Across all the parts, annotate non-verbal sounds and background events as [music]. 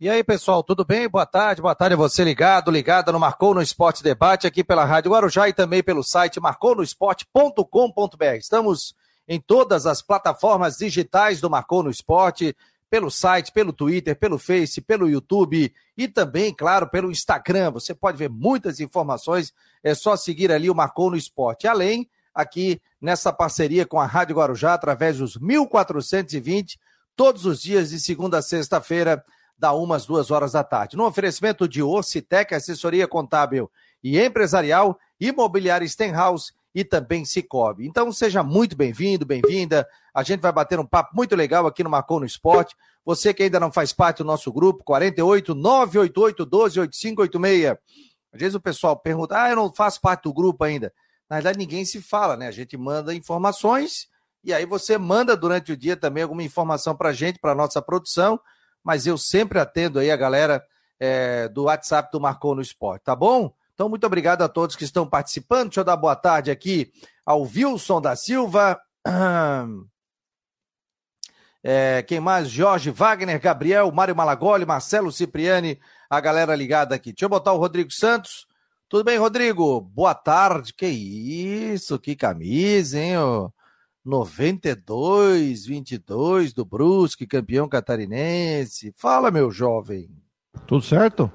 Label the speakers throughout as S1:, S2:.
S1: E aí, pessoal, tudo bem? Boa tarde, boa tarde a você ligado, ligada no Marcou no Esporte Debate aqui pela Rádio Guarujá e também pelo site marconosport.com.br. Estamos em todas as plataformas digitais do Marcou no Esporte, pelo site, pelo Twitter, pelo Face, pelo YouTube e também, claro, pelo Instagram. Você pode ver muitas informações, é só seguir ali o Marcou no Esporte. Além, aqui nessa parceria com a Rádio Guarujá, através dos 1420, todos os dias de segunda a sexta-feira, da umas duas horas da tarde. No oferecimento de Ocitec, assessoria contábil e empresarial, imobiliária Stenhouse e também Cicobi. Então seja muito bem-vindo, bem-vinda. A gente vai bater um papo muito legal aqui no Marcou no Esporte. Você que ainda não faz parte do nosso grupo, 48 988 12 8586. Às vezes o pessoal pergunta: "Ah, eu não faço parte do grupo ainda". Na verdade, ninguém se fala, né? A gente manda informações e aí você manda durante o dia também alguma informação para a gente, para nossa produção mas eu sempre atendo aí a galera é, do WhatsApp do Marcou no Esporte, tá bom? Então, muito obrigado a todos que estão participando. Deixa eu dar boa tarde aqui ao Wilson da Silva. [clears throat] É, quem mais? Jorge Wagner, Gabriel, Mário Malagoli, Marcelo Cipriani, a galera ligada aqui. Deixa eu botar o Rodrigo Santos. Tudo bem, Rodrigo? Boa tarde. Que isso, que camisa, hein? Ô? 92, 22 do Brusque, campeão catarinense. Fala, meu jovem.
S2: Tudo certo?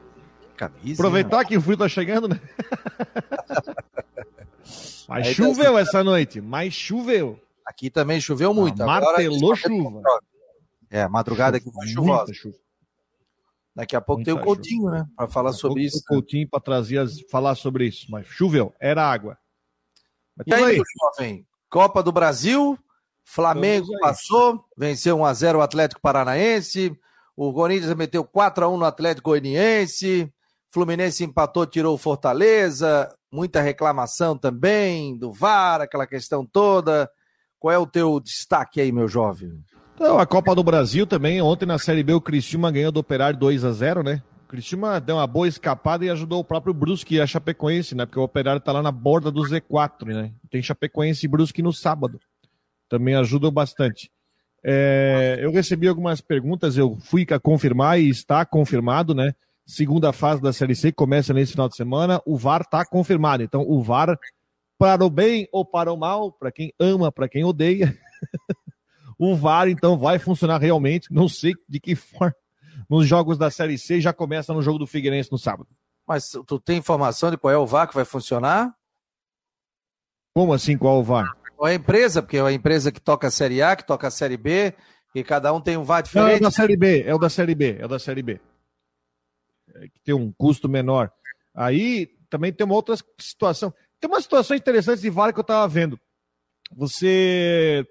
S1: Camisa.
S2: Aproveitar que o frio tá chegando, né? [laughs] Mas Aí choveu tá... essa noite, mas choveu.
S1: Aqui também choveu muito.
S2: Ah, martelou chuva.
S1: É, madrugada aqui foi chuvosa. Chuva. Daqui a pouco muita tem o Coutinho, chuva. né? Para falar Daqui sobre isso. O
S2: Coutinho para trazer as, falar sobre isso. Mas choveu, era água.
S1: Mas e aí, aí, jovem? Copa do Brasil, Flamengo passou, venceu 1x0 o Atlético Paranaense. O Corinthians meteu 4x1 no Atlético Goianiense. Fluminense empatou, tirou o Fortaleza. Muita reclamação também do VAR, aquela questão toda. Qual é o teu destaque aí, meu jovem?
S2: Então, a Copa do Brasil também. Ontem na Série B o Cristiúma ganhou do Operário 2 a 0 né? O Cristiúma deu uma boa escapada e ajudou o próprio Brusque e a Chapecoense, né? Porque o Operário tá lá na borda do Z4, né? Tem Chapecoense e Brusque no sábado também ajudam bastante. É, eu recebi algumas perguntas, eu fui confirmar e está confirmado, né? Segunda fase da Série C começa nesse final de semana, o VAR está confirmado. Então, o VAR, para o bem ou para o mal, para quem ama, para quem odeia, [laughs] o VAR então vai funcionar realmente. Não sei de que forma nos jogos da Série C já começa no jogo do Figueirense no sábado.
S1: Mas tu tem informação de qual é o VAR que vai funcionar?
S2: Como assim qual é o VAR?
S1: a empresa, porque é a empresa que toca a Série A, que toca a Série B, e cada um tem um VAR diferente.
S2: Não, é o da Série B, é o da Série B, é o da Série B. É, que tem um custo menor. Aí também tem uma outra situação. Tem uma situação interessante de VAR que eu estava vendo. Você.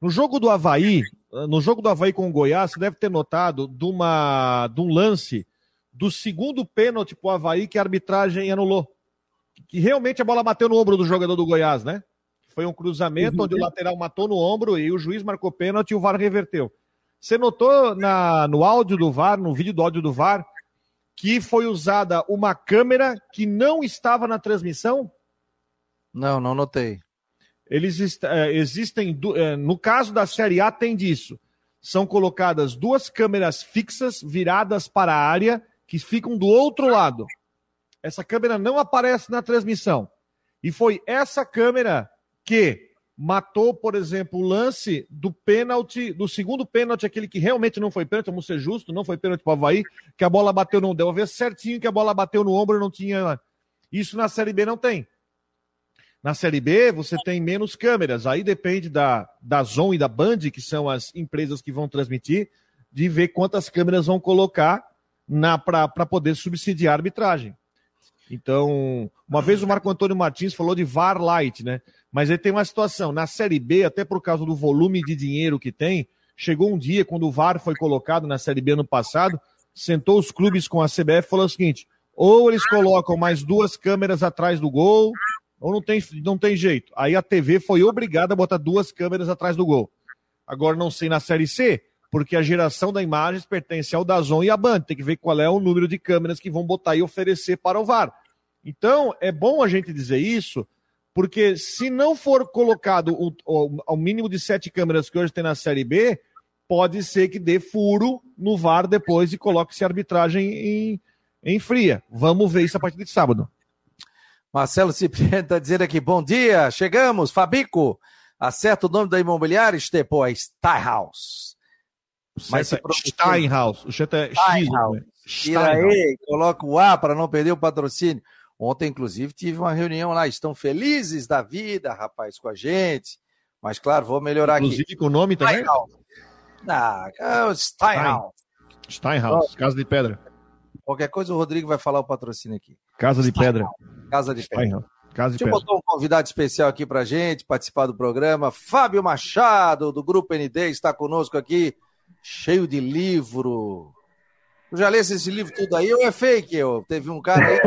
S2: No jogo do Havaí, no jogo do Havaí com o Goiás, você deve ter notado de, uma, de um lance do segundo pênalti para o Havaí que a arbitragem anulou. Que realmente a bola bateu no ombro do jogador do Goiás, né? Foi um cruzamento uhum. onde o lateral matou no ombro e o juiz marcou pênalti e o VAR reverteu. Você notou na, no áudio do VAR, no vídeo do áudio do VAR, que foi usada uma câmera que não estava na transmissão?
S1: Não, não notei.
S2: Eles é, existem, é, no caso da Série A, tem disso. São colocadas duas câmeras fixas viradas para a área que ficam do outro lado. Essa câmera não aparece na transmissão. E foi essa câmera que matou, por exemplo, o lance do pênalti, do segundo pênalti, aquele que realmente não foi pênalti, vamos ser justo, não foi pênalti para o Havaí, que a bola bateu no. Deu a ver certinho que a bola bateu no ombro não tinha. Isso na Série B não tem. Na Série B, você tem menos câmeras. Aí depende da, da Zon e da Band, que são as empresas que vão transmitir, de ver quantas câmeras vão colocar para poder subsidiar a arbitragem. Então, uma vez o Marco Antônio Martins falou de VAR Light, né? Mas aí tem uma situação, na Série B, até por causa do volume de dinheiro que tem, chegou um dia, quando o VAR foi colocado na Série B ano passado, sentou os clubes com a CBF e falou o seguinte, ou eles colocam mais duas câmeras atrás do gol, ou não tem, não tem jeito. Aí a TV foi obrigada a botar duas câmeras atrás do gol. Agora não sei na Série C, porque a geração da imagens pertence ao Dazon e à Band. Tem que ver qual é o número de câmeras que vão botar e oferecer para o VAR. Então, é bom a gente dizer isso, porque se não for colocado o, o, ao mínimo de sete câmeras que hoje tem na Série B, pode ser que dê furo no VAR depois e coloque-se a arbitragem em, em fria. Vamos ver isso a partir de sábado.
S1: Marcelo Cipriano está dizendo aqui, bom dia, chegamos, Fabico, acerta o nome da imobiliária, Estepo, é Steinhaus.
S2: Mas é Steinhaus, o chat é
S1: Steinhaus. X, né? Tira aí, coloca o A para não perder o patrocínio. Ontem, inclusive, tive uma reunião lá, estão felizes da vida, rapaz, com a gente. Mas, claro, vou melhorar
S2: inclusive, aqui. Inclusive com o nome também?
S1: Ah, é Steinhaus.
S2: Steinhaus, Casa de Pedra.
S1: Qualquer coisa o Rodrigo vai falar o patrocínio aqui.
S2: Casa de Pedra.
S1: Casa de Pedra.
S2: Casa de
S1: Deixa eu botar um convidado especial aqui pra gente, participar do programa. Fábio Machado, do Grupo ND, está conosco aqui, cheio de livro. Tu já lesse esse livro tudo aí ou é fake? Eu? Teve um cara aí.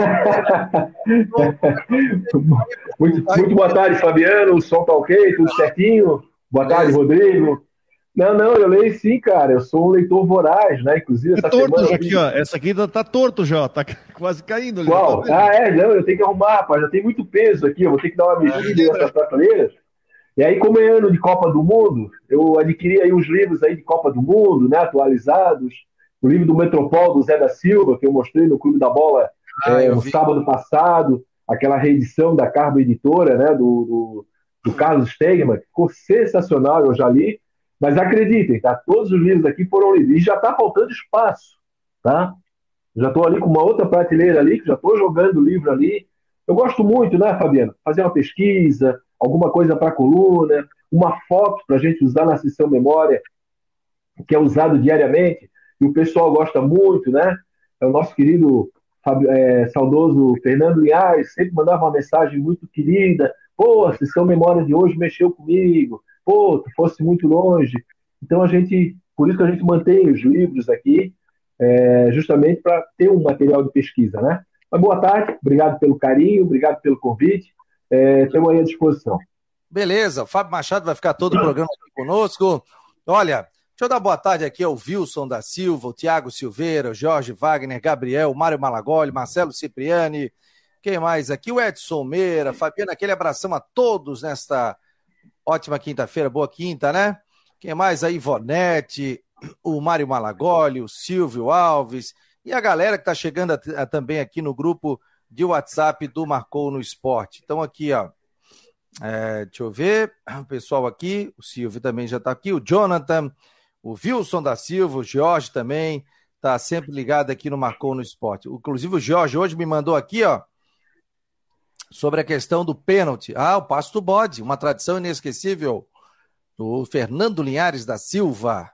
S1: [laughs]
S3: muito, muito boa tarde, Fabiano. O som tá ok? Tudo certinho? Boa tarde, Rodrigo. Não, não, eu leio sim, cara. Eu sou um leitor voraz, né? Inclusive,
S2: essa é torto semana. Aqui, ó. Essa aqui tá, tá torto já, tá [laughs] quase caindo ali.
S3: Qual? Tá ah, é, não, eu tenho que arrumar, rapaz. Já tem muito peso aqui, eu vou ter que dar uma mexida é, nessas prateleiras. E aí, como é ano de Copa do Mundo, eu adquiri aí uns livros aí de Copa do Mundo, né? Atualizados. O livro do Metropol, do Zé da Silva, que eu mostrei no Clube da Bola ah, é, no sábado passado. Aquela reedição da Carbo Editora, né? Do, do, do Carlos Stegman, que ficou sensacional, eu já li. Mas acreditem, tá? Todos os livros aqui foram lidos. E já está faltando espaço, tá? Já estou ali com uma outra prateleira ali, que já estou jogando o livro ali. Eu gosto muito, né, Fabiano? Fazer uma pesquisa, alguma coisa para a coluna, uma foto para a gente usar na sessão memória, que é usado diariamente, e o pessoal gosta muito, né? É o nosso querido é, saudoso Fernando Linhares, sempre mandava uma mensagem muito querida. Pô, a sessão memória de hoje mexeu comigo pô, tu fosse muito longe. Então a gente, por isso que a gente mantém os livros aqui, é, justamente para ter um material de pesquisa, né? Mas boa tarde, obrigado pelo carinho, obrigado pelo convite, estamos é, aí à disposição.
S1: Beleza, o Fábio Machado vai ficar todo o programa aqui conosco. Olha, deixa eu dar boa tarde aqui ao Wilson da Silva, o Tiago Silveira, o Jorge Wagner, Gabriel, Mário Malagoli, Marcelo Cipriani, quem mais aqui? O Edson Meira, Fabiana, aquele abração a todos nesta Ótima quinta-feira, boa quinta, né? Quem mais aí? Ivonete, o Mário Malagoli, o Silvio Alves e a galera que está chegando a, a, também aqui no grupo de WhatsApp do Marcou no Esporte. Então, aqui, ó. É, deixa eu ver. O pessoal aqui, o Silvio também já está aqui, o Jonathan, o Wilson da Silva, o Jorge também, está sempre ligado aqui no Marcou no Esporte. Inclusive, o Jorge hoje me mandou aqui, ó sobre a questão do pênalti. Ah, o passo do bode, uma tradição inesquecível do Fernando Linhares da Silva.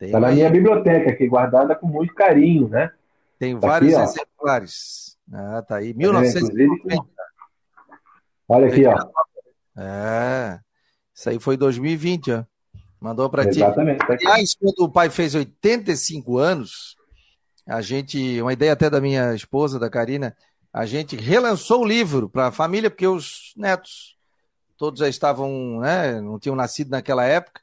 S3: Está na minha biblioteca aqui, guardada com muito carinho, né?
S1: Tem tá vários aqui, exemplares. Ah, tá aí, 1950. É,
S3: Olha aqui, ó.
S1: É, isso aí foi 2020, ó. Mandou para ti.
S3: Exatamente. Tá
S1: Aliás, quando o pai fez 85 anos, a gente, uma ideia até da minha esposa, da Karina, a gente relançou o livro para a família, porque os netos todos já estavam, né, não tinham nascido naquela época,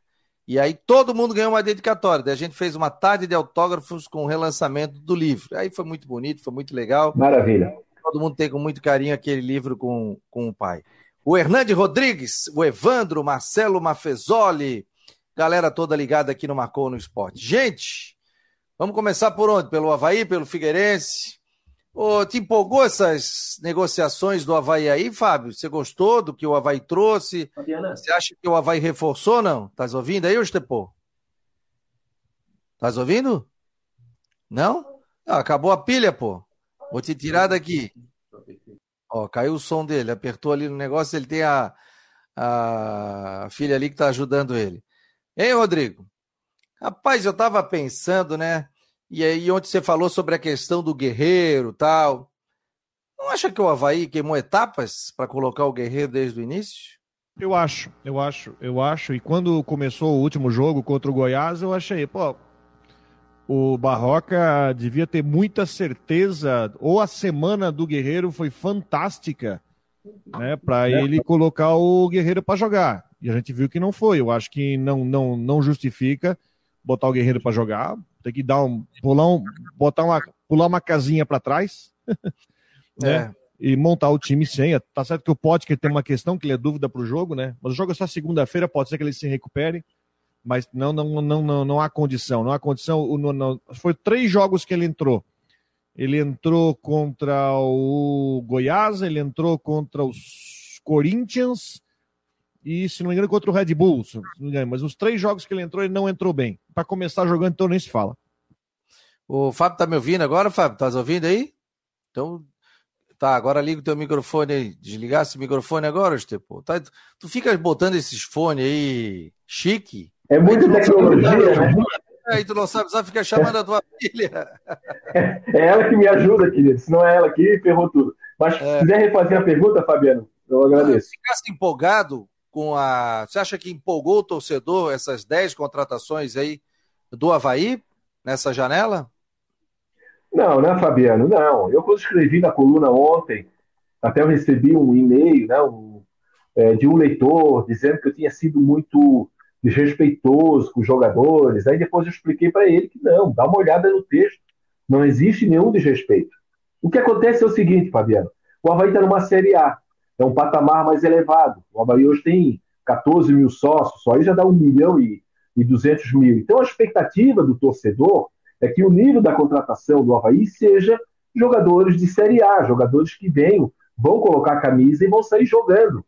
S1: e aí todo mundo ganhou uma dedicatória. Daí a gente fez uma tarde de autógrafos com o relançamento do livro. Aí foi muito bonito, foi muito legal.
S3: Maravilha.
S1: Todo mundo tem com muito carinho aquele livro com, com o pai. O Hernande Rodrigues, o Evandro, Marcelo Mafezoli, galera toda ligada aqui no Marcou no Esporte. Gente, vamos começar por onde? Pelo Havaí, pelo Figueirense? Ô, te empolgou essas negociações do Havaí aí, Fábio? Você gostou do que o Havaí trouxe? Fabiana. Você acha que o Havaí reforçou, não? Estás ouvindo aí, Estepô? Estás ouvindo? Não? Ah, acabou a pilha, pô. Vou te tirar daqui. Ó, caiu o som dele, apertou ali no negócio, ele tem a, a filha ali que está ajudando ele. Hein, Rodrigo? Rapaz, eu tava pensando, né? E aí, ontem você falou sobre a questão do Guerreiro tal. Não acha que o Havaí queimou etapas para colocar o Guerreiro desde o início?
S2: Eu acho, eu acho, eu acho. E quando começou o último jogo contra o Goiás, eu achei, pô, o Barroca devia ter muita certeza, ou a semana do Guerreiro foi fantástica, né, para é. ele colocar o Guerreiro para jogar. E a gente viu que não foi. Eu acho que não, não, não justifica botar o Guerreiro para jogar. Tem que dar um pular botar uma pular uma casinha para trás, [laughs] né? É. E montar o time sem. Tá certo que o Pote que tem uma questão que ele é dúvida para o jogo, né? Mas o jogo é só segunda-feira, pode ser que ele se recupere, mas não, não, não, não, não há condição. Não há condição. Não, não, foi três jogos que ele entrou. Ele entrou contra o Goiás, ele entrou contra os Corinthians e, se não me engano, contra o Red Bull. Engano, mas os três jogos que ele entrou, ele não entrou bem. Para começar jogando, então nem se fala.
S1: O Fábio tá me ouvindo agora, Fábio? Tá ouvindo aí? Então, tá, agora liga o teu microfone aí. Desligar esse microfone agora, Estepo. Tá, tu fica botando esses fones aí chique.
S3: É muita tecnologia, né?
S1: Aí tu não sabe, só fica chamando a tua filha.
S3: É, é ela que me ajuda, querido. Se não é ela aqui, ferrou tudo. Mas se é. quiser refazer a pergunta, Fabiano, eu agradeço.
S1: Ficasse empolgado com a. Você acha que empolgou o torcedor essas 10 contratações aí do Havaí nessa janela?
S3: Não, né, Fabiano? Não. Eu, quando escrevi na coluna ontem, até eu recebi um e-mail né, um, é, de um leitor dizendo que eu tinha sido muito desrespeitoso com os jogadores. Aí depois eu expliquei para ele que não, dá uma olhada no texto, não existe nenhum desrespeito. O que acontece é o seguinte, Fabiano: o Havaí está numa Série A, é um patamar mais elevado. O Havaí hoje tem 14 mil sócios, só aí já dá 1 milhão e, e 200 mil. Então a expectativa do torcedor é que o nível da contratação do Havaí seja jogadores de Série A, jogadores que venham, vão colocar a camisa e vão sair jogando.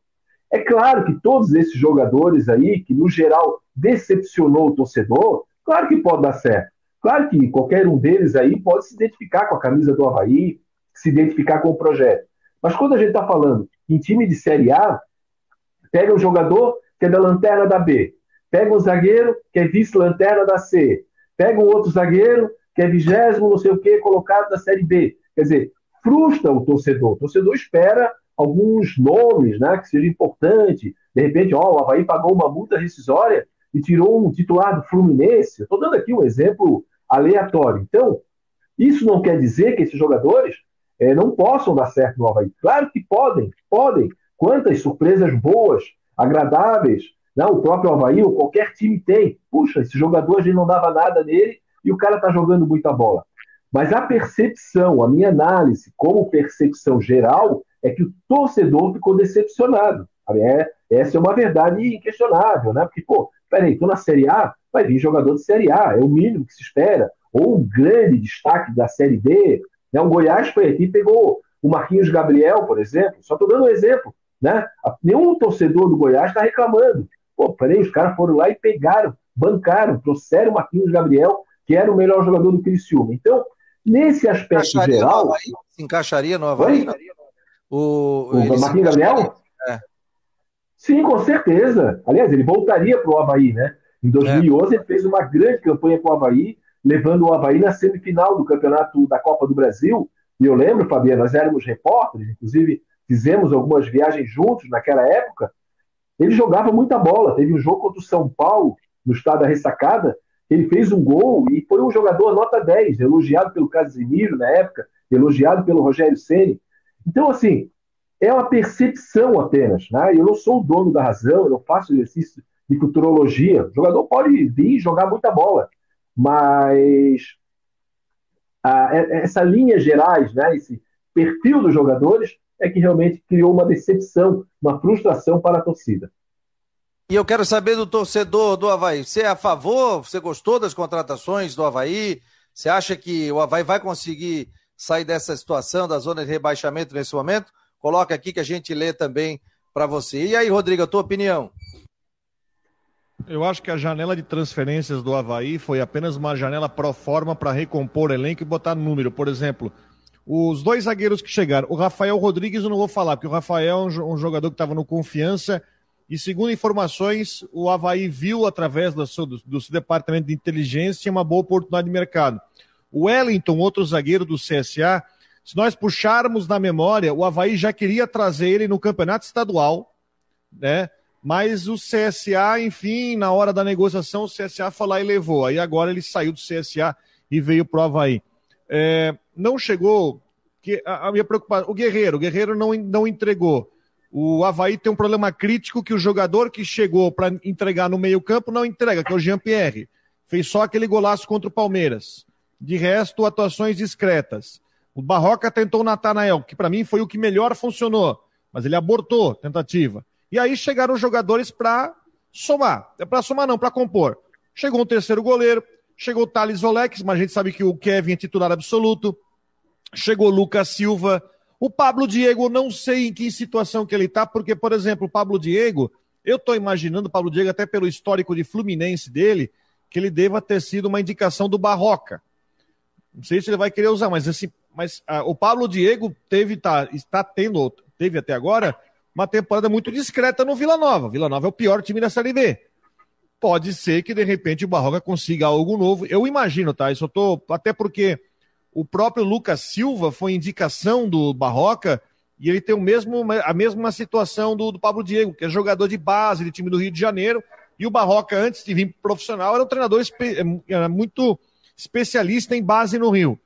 S3: É claro que todos esses jogadores aí, que no geral decepcionou o torcedor, claro que pode dar certo. Claro que qualquer um deles aí pode se identificar com a camisa do Havaí, se identificar com o projeto. Mas quando a gente está falando em time de Série A, pega um jogador que é da lanterna da B, pega um zagueiro que é vice-lanterna da C, pega um outro zagueiro que é vigésimo, não sei o que, colocado da Série B. Quer dizer, frustra o torcedor. O torcedor espera alguns nomes, né, que seja importante. De repente, ó, o Havaí pagou uma multa rescisória e tirou um titular do Fluminense. Estou dando aqui um exemplo aleatório. Então, isso não quer dizer que esses jogadores é, não possam dar certo no Havaí. Claro que podem, podem. Quantas surpresas boas, agradáveis, né, o próprio Havaí ou qualquer time tem. Puxa, esse jogador a gente não dava nada nele e o cara está jogando muita bola. Mas a percepção, a minha análise como percepção geral, é que o torcedor ficou decepcionado. É, essa é uma verdade inquestionável, né? Porque, pô, peraí, tô na Série A, vai vir jogador de Série A, é o mínimo que se espera. Ou um grande destaque da Série B. Né? O Goiás foi aqui e pegou o Marquinhos Gabriel, por exemplo. Só estou dando um exemplo. Né? Nenhum torcedor do Goiás está reclamando. Pô, peraí, os caras foram lá e pegaram, bancaram, trouxeram o Marquinhos Gabriel, que era o melhor jogador do Criciúma. Então, nesse aspecto encaixaria geral.
S1: se encaixaria no Havaí?
S3: O, o Marquinhos Gabriel? É. Sim, com certeza. Aliás, ele voltaria para o Havaí, né? Em 2011, é. ele fez uma grande campanha com o Havaí, levando o Havaí na semifinal do campeonato da Copa do Brasil. E eu lembro, Fabiano, nós éramos repórteres, inclusive fizemos algumas viagens juntos naquela época. Ele jogava muita bola. Teve um jogo contra o São Paulo, no estado da ressacada. Ele fez um gol e foi um jogador nota 10, elogiado pelo Casimiro na época, elogiado pelo Rogério Ceni. Então, assim, é uma percepção apenas. Né? Eu não sou o dono da razão, eu não faço exercício de futurologia. O jogador pode vir jogar muita bola, mas essa linha gerais, né, esse perfil dos jogadores, é que realmente criou uma decepção, uma frustração para a torcida.
S1: E eu quero saber do torcedor do Havaí. Você é a favor? Você gostou das contratações do Havaí? Você acha que o Havaí vai conseguir sair dessa situação da zona de rebaixamento nesse momento? Coloca aqui que a gente lê também para você. E aí, Rodrigo, a tua opinião?
S2: Eu acho que a janela de transferências do Havaí foi apenas uma janela pro forma para recompor elenco e botar número. Por exemplo, os dois zagueiros que chegaram, o Rafael Rodrigues eu não vou falar, porque o Rafael é um, jogador que estava no confiança e segundo informações, o Havaí viu através do seu, do, do seu departamento de inteligência uma boa oportunidade de mercado. O Wellington, outro zagueiro do CSA, se nós puxarmos na memória, o Havaí já queria trazer ele no campeonato estadual, né? Mas o CSA, enfim, na hora da negociação, o CSA foi lá e levou. Aí agora ele saiu do CSA e veio pro Havaí. É, não chegou. Que, a, a minha preocupação. O Guerreiro, o Guerreiro não, não entregou. O Havaí tem um problema crítico que o jogador que chegou para entregar no meio-campo não entrega, que é o Jean-Pierre. Fez só aquele golaço contra o Palmeiras. De resto, atuações discretas. O Barroca tentou o Natanael, que para mim foi o que melhor funcionou, mas ele abortou tentativa. E aí chegaram os jogadores para somar. É para somar não, para compor. Chegou um terceiro goleiro, chegou o Thales Olex, mas a gente sabe que o Kevin é titular absoluto. Chegou o Lucas Silva. O Pablo Diego, não sei em que situação que ele tá, porque, por exemplo, o Pablo Diego, eu tô imaginando o Pablo Diego, até pelo histórico de Fluminense dele, que ele deva ter sido uma indicação do Barroca. Não sei se ele vai querer usar, mas assim, mas ah, o Pablo Diego teve, tá, está tendo, teve até agora, uma temporada muito discreta no Vila Nova. Vila Nova é o pior time da Série B. Pode ser que de repente o Barroca consiga algo novo. Eu imagino, tá? Isso eu tô. Até porque o próprio Lucas Silva foi indicação do Barroca e ele tem o mesmo, a mesma situação do, do Pablo Diego, que é jogador de base de time do Rio de Janeiro. E o Barroca, antes de vir profissional, era um treinador era muito especialista em base no Rio.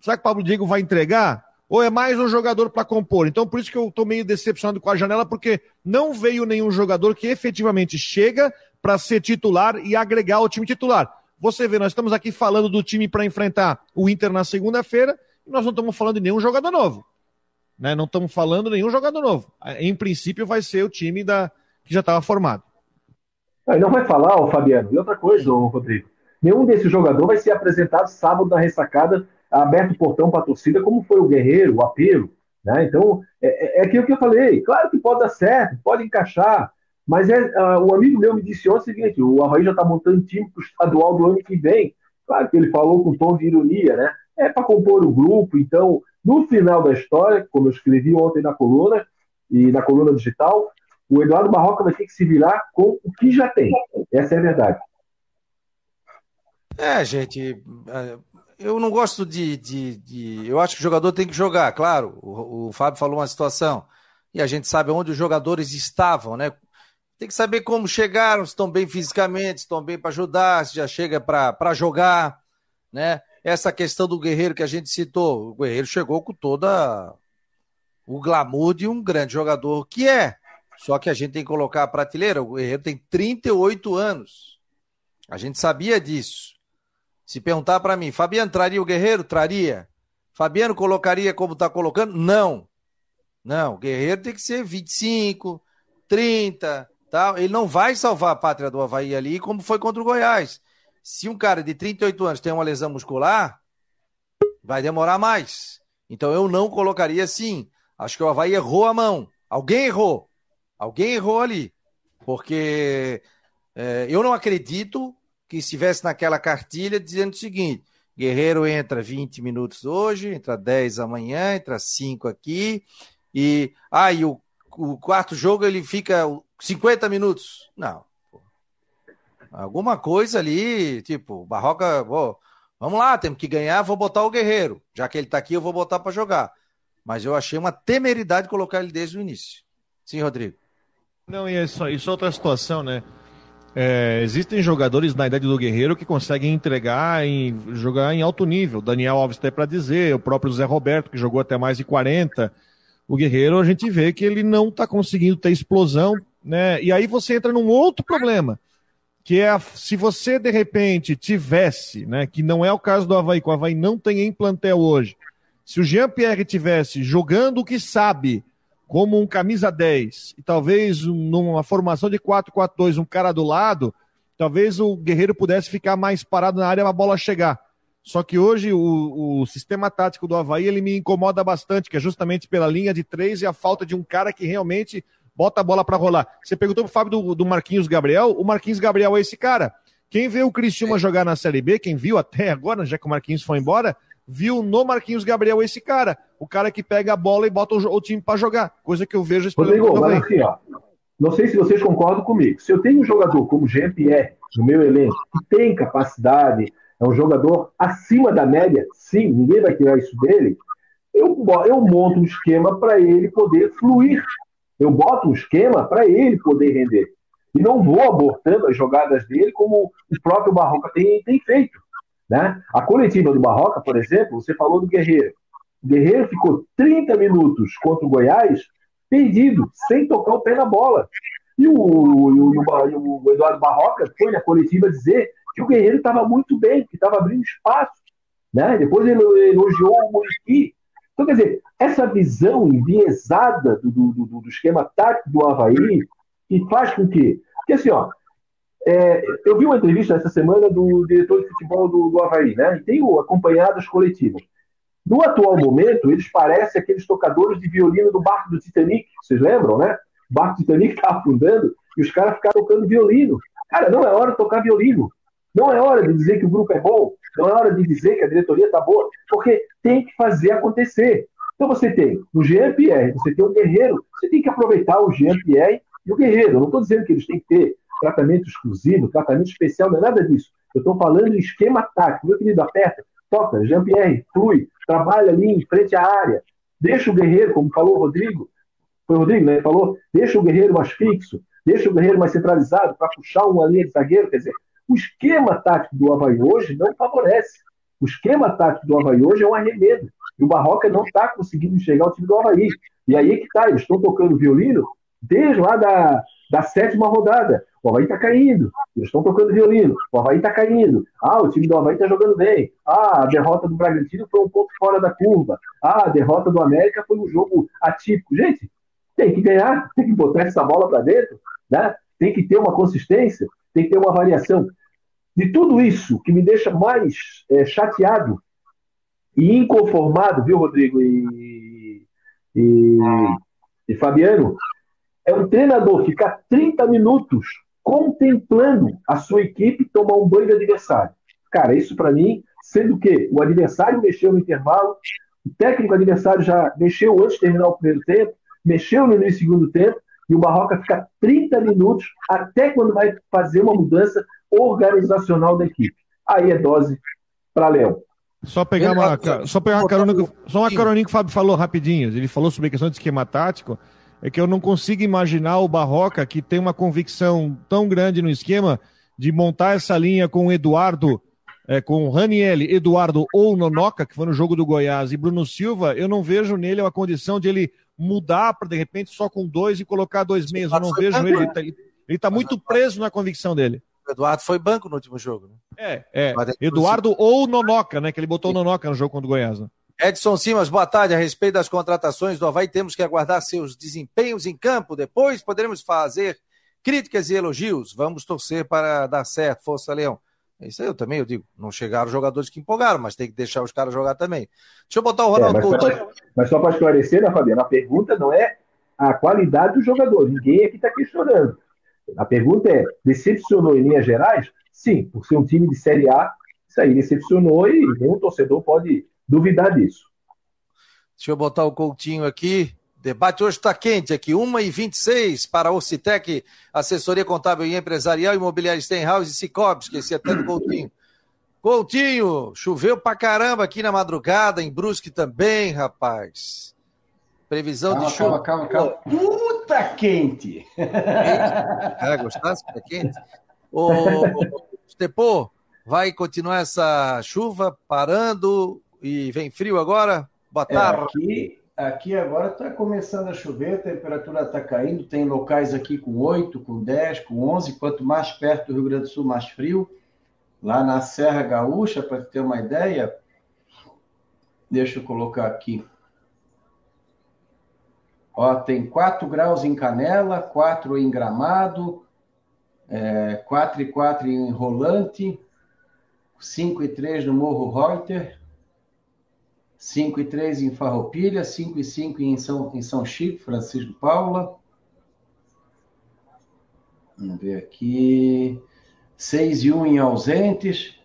S2: Será que o Pablo Diego vai entregar? Ou é mais um jogador para compor? Então, por isso que eu estou meio decepcionado com a janela, porque não veio nenhum jogador que efetivamente chega para ser titular e agregar ao time titular. Você vê, nós estamos aqui falando do time para enfrentar o Inter na segunda-feira e nós não estamos falando de nenhum jogador novo. Né? Não estamos falando de nenhum jogador novo. Em princípio, vai ser o time da... que já estava formado.
S3: Aí não vai falar, ô Fabiano. E outra coisa, Rodrigo. Nenhum desses jogadores vai ser apresentado sábado na ressacada, aberto o portão para a torcida, como foi o Guerreiro, o Apelo. Né? Então, é, é, é aquilo que eu falei. Claro que pode dar certo, pode encaixar. Mas é, uh, o amigo meu me disse ontem o seguinte: o Havaí já está montando time para o estadual do ano que vem. Claro que ele falou com tom de ironia, né? É para compor o grupo. Então, no final da história, como eu escrevi ontem na coluna, e na coluna digital, o Eduardo Barroca vai ter que se virar com o que já tem. Essa é a verdade.
S1: É, gente, é, eu não gosto de, de, de, Eu acho que o jogador tem que jogar, claro. O, o Fábio falou uma situação. E a gente sabe onde os jogadores estavam, né? Tem que saber como chegaram, se estão bem fisicamente, se estão bem para ajudar, se já chega para jogar, né? Essa questão do Guerreiro que a gente citou, o Guerreiro chegou com toda o glamour de um grande jogador que é. Só que a gente tem que colocar a prateleira, o Guerreiro tem 38 anos. A gente sabia disso. Se perguntar para mim, Fabiano traria o Guerreiro? Traria. Fabiano colocaria como está colocando? Não. Não, o Guerreiro tem que ser 25, 30, Tá? Ele não vai salvar a pátria do Havaí ali, como foi contra o Goiás. Se um cara de 38 anos tem uma lesão muscular, vai demorar mais. Então eu não colocaria assim. Acho que o Havaí errou a mão. Alguém errou. Alguém errou ali. Porque é, eu não acredito que estivesse naquela cartilha dizendo o seguinte: Guerreiro entra 20 minutos hoje, entra 10 amanhã, entra 5 aqui. E aí ah, o, o quarto jogo ele fica 50 minutos. Não. Alguma coisa ali, tipo, Barroca, pô, vamos lá, temos que ganhar, vou botar o Guerreiro. Já que ele tá aqui, eu vou botar para jogar. Mas eu achei uma temeridade colocar ele desde o início. Sim, Rodrigo.
S2: Não, e isso, isso é outra situação, né? É, existem jogadores na idade do Guerreiro que conseguem entregar e jogar em alto nível. Daniel Alves tem para dizer, o próprio Zé Roberto, que jogou até mais de 40. O Guerreiro, a gente vê que ele não está conseguindo ter explosão né? E aí você entra num outro problema, que é a, se você de repente tivesse, né, que não é o caso do Havaí, que o Havaí não tem em plantel hoje, se o Jean-Pierre tivesse jogando o que sabe, como um camisa 10, e talvez numa formação de 4-4-2, um cara do lado, talvez o Guerreiro pudesse ficar mais parado na área para a bola chegar. Só que hoje o, o, sistema tático do Havaí ele me incomoda bastante, que é justamente pela linha de três e a falta de um cara que realmente bota a bola para rolar. Você perguntou pro Fábio do, do, Marquinhos Gabriel, o Marquinhos Gabriel é esse cara. Quem vê o Cristiúma jogar na Série B, quem viu até agora, já que o Marquinhos foi embora, viu no Marquinhos Gabriel esse cara. O cara que pega a bola e bota o, o time para jogar. Coisa que eu vejo
S3: Rodrigo, mas assim, ó, não sei se vocês concordam comigo. Se eu tenho um jogador como Jean-Pierre no meu elenco, que tem capacidade, é um jogador acima da média, sim, ninguém vai tirar isso dele, eu, eu monto um esquema para ele poder fluir eu boto um esquema para ele poder render. E não vou abortando as jogadas dele como o próprio Barroca tem, tem feito. Né? A coletiva do Barroca, por exemplo, você falou do Guerreiro. O Guerreiro ficou 30 minutos contra o Goiás perdido, sem tocar o pé na bola. E o, o, o, o Eduardo Barroca foi na coletiva dizer que o Guerreiro estava muito bem, que estava abrindo espaço. Né? Depois ele elogiou o Muriqui, então, quer dizer, essa visão enviesada do, do, do, do esquema tático do Havaí, que faz com que. Porque assim, ó, É, eu vi uma entrevista essa semana do diretor de futebol do, do Havaí, né? E tenho acompanhado as coletivas. No atual momento, eles parecem aqueles tocadores de violino do barco do Titanic, vocês lembram, né? O barco do Titanic [laughs] estava afundando e os caras ficaram tocando violino. Cara, não é hora de tocar violino. Não é hora de dizer que o grupo é bom. Não é hora de dizer que a diretoria está boa. Porque tem que fazer acontecer. Então você tem o Jean-Pierre, você tem o Guerreiro. Você tem que aproveitar o Jean-Pierre e o Guerreiro. Eu não estou dizendo que eles têm que ter tratamento exclusivo, tratamento especial, não é nada disso. Eu estou falando em esquema tático. Meu querido, aperta, toca, Jean-Pierre, flui, trabalha ali em frente à área. Deixa o Guerreiro, como falou o Rodrigo, foi o Rodrigo, né? Falou, deixa o Guerreiro mais fixo, deixa o Guerreiro mais centralizado para puxar uma linha de zagueiro. Quer dizer, o esquema tático do Havaí hoje não favorece. O esquema tático do Havaí hoje é um arremedo. E o Barroca não está conseguindo enxergar o time do Havaí. E aí é que está, eles estão tocando violino desde lá da, da sétima rodada. O Havaí está caindo. Eles estão tocando violino. O Havaí está caindo. Ah, o time do Havaí está jogando bem. Ah, a derrota do Bragantino foi um pouco fora da curva. Ah, a derrota do América foi um jogo atípico. Gente, tem que ganhar, tem que botar essa bola para dentro, né? tem que ter uma consistência, tem que ter uma variação. De tudo isso que me deixa mais é, chateado e inconformado, viu, Rodrigo e, e, e Fabiano, é um treinador ficar 30 minutos contemplando a sua equipe tomar um banho de adversário. Cara, isso para mim, sendo que o adversário mexeu no intervalo, o técnico adversário já mexeu antes de terminar o primeiro tempo, mexeu no início do segundo tempo, e o Barroca fica 30 minutos até quando vai fazer uma mudança organizacional da equipe. Aí é dose para Léo.
S2: Só pegar uma, só pegar uma carona, só uma caroninha que o Fábio falou rapidinho. Ele falou sobre a questão de esquema tático é que eu não consigo imaginar o Barroca, que tem uma convicção tão grande no esquema, de montar essa linha com o Eduardo, é, com o Raniel, Eduardo ou Nonoca, que foi no jogo do Goiás, e Bruno Silva, eu não vejo nele a condição de ele mudar para, de repente, só com dois e colocar dois meios. Eu não vejo ele. Ele está ele tá muito preso na convicção dele.
S1: O Eduardo foi banco no último jogo, né?
S2: É, é. Eduardo ou Nonoca, né? Que ele botou o Nonoca no jogo contra o Goiás. Né?
S1: Edson Simas, boa tarde. A respeito das contratações do Havaí, temos que aguardar seus desempenhos em campo. Depois poderemos fazer críticas e elogios. Vamos torcer para dar certo. Força, Leão. É isso aí, eu também, eu digo, não chegaram os jogadores que empolgaram, mas tem que deixar os caras jogar também. Deixa eu botar o Ronaldo é,
S3: mas, só mas só para esclarecer, né, Fabiano? A pergunta não é a qualidade do jogador. Ninguém aqui está questionando. A pergunta é: decepcionou em linhas gerais? Sim, por ser um time de Série A, isso aí decepcionou e nenhum torcedor pode duvidar disso.
S1: Deixa eu botar o Coutinho aqui. Debate hoje está quente aqui, 1h26 para a Orcitec, assessoria contábil e empresarial, imobiliária Stenhouse e Cicobi, esqueci até do Coutinho. Coutinho, choveu pra caramba aqui na madrugada, em Brusque também, rapaz. Previsão
S4: calma,
S1: de chuva.
S4: Calma, calma, calma. Puta quente!
S1: É, gostasse? Tá quente? Ô, Stepô, vai continuar essa chuva parando? E vem frio agora? Boa é, tarde.
S4: É, aqui, aqui agora está começando a chover, a temperatura está caindo, tem locais aqui com 8, com 10, com 11, quanto mais perto do Rio Grande do Sul, mais frio. Lá na Serra Gaúcha, para ter uma ideia, deixa eu colocar aqui. Ó, tem 4 graus em Canela, 4 em Gramado, é, 4 e 4 em Rolante, 5 e 3 no Morro Reuter, 5 e 3 em Farroupilha, 5 e 5 em São, em São Chico, Francisco Paula. Vamos ver aqui. 6 e 1 em Ausentes.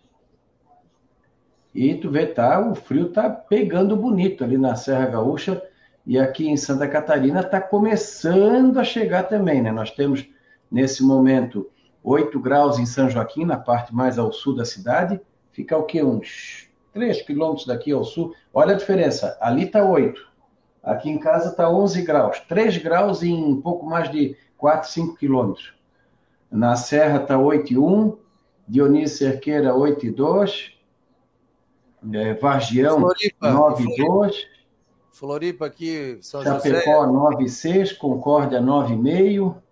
S4: E tu vê, tá, o frio tá pegando bonito ali na Serra Gaúcha. E aqui em Santa Catarina está começando a chegar também, né? Nós temos, nesse momento, 8 graus em São Joaquim, na parte mais ao sul da cidade. Fica o quê? Uns 3 quilômetros daqui ao sul. Olha a diferença. Ali está 8. Aqui em casa está 11 graus. 3 graus em um pouco mais de 4, 5 quilômetros. Na Serra está 8 e 1. Dionísio Cerqueira 8 e 2. É, Vargião Floripa, 9 e 2.
S1: Floripa aqui,
S4: São Chapecó José. 9 e 6. Concórdia 9 e meio.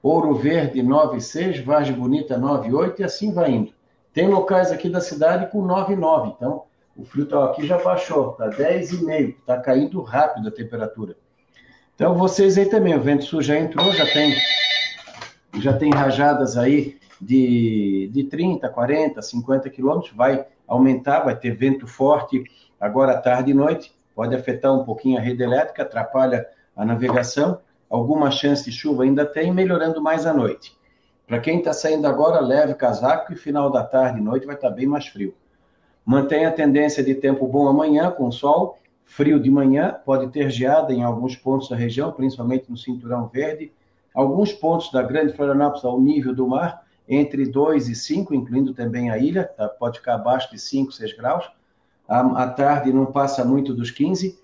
S4: Ouro Verde 9 e 6. Vargem Bonita 9 e 8. E assim vai indo. Tem locais aqui da cidade com 9,9. Então, o frio tá, aqui já baixou, está 10,5. Está caindo rápido a temperatura. Então, vocês aí também, o vento sul já entrou, já tem, já tem rajadas aí de, de 30, 40, 50 quilômetros, vai aumentar, vai ter vento forte agora tarde e noite, pode afetar um pouquinho a rede elétrica, atrapalha a navegação, alguma chance de chuva ainda tem, melhorando mais à noite. Para quem está saindo agora, leve casaco e final da tarde e noite vai estar tá bem mais frio. Mantém a tendência de tempo bom amanhã, com sol, frio de manhã, pode ter geada em alguns pontos da região, principalmente no Cinturão Verde. Alguns pontos da Grande Florianópolis ao nível do mar, entre 2 e 5, incluindo também a ilha, tá? pode ficar abaixo de 5, 6 graus. À, tarde não passa muito dos 15.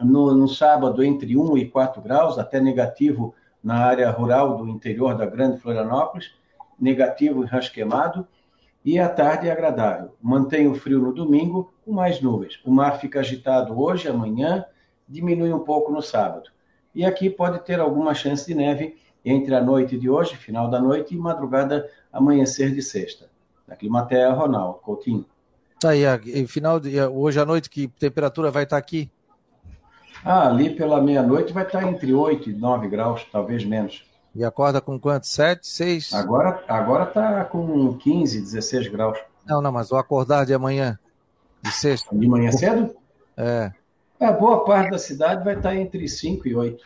S4: No, no sábado, entre 1 e 4 graus, até negativo na área rural do interior da Grande Florianópolis, negativo em Rasquemado e a tarde é agradável. Mantém o frio no domingo, com mais nuvens. O mar fica agitado hoje, amanhã, diminui um pouco no sábado. E aqui pode ter alguma chance de neve entre a noite de hoje, final da noite, e madrugada, amanhecer de sexta. Da Climatea, Ronaldo Coutinho.
S1: Tá aí, e final de, hoje à noite, que temperatura vai estar aqui?
S4: Ah, ali pela meia-noite vai estar entre 8 e 9 graus, talvez menos.
S1: E acorda com quanto? 7, 6?
S4: Agora, agora tá com 15, 16 graus.
S1: Não, não, mas o acordar de amanhã, de sexta.
S4: De manhã cedo?
S1: É.
S4: A boa parte da cidade vai estar entre 5 e 8.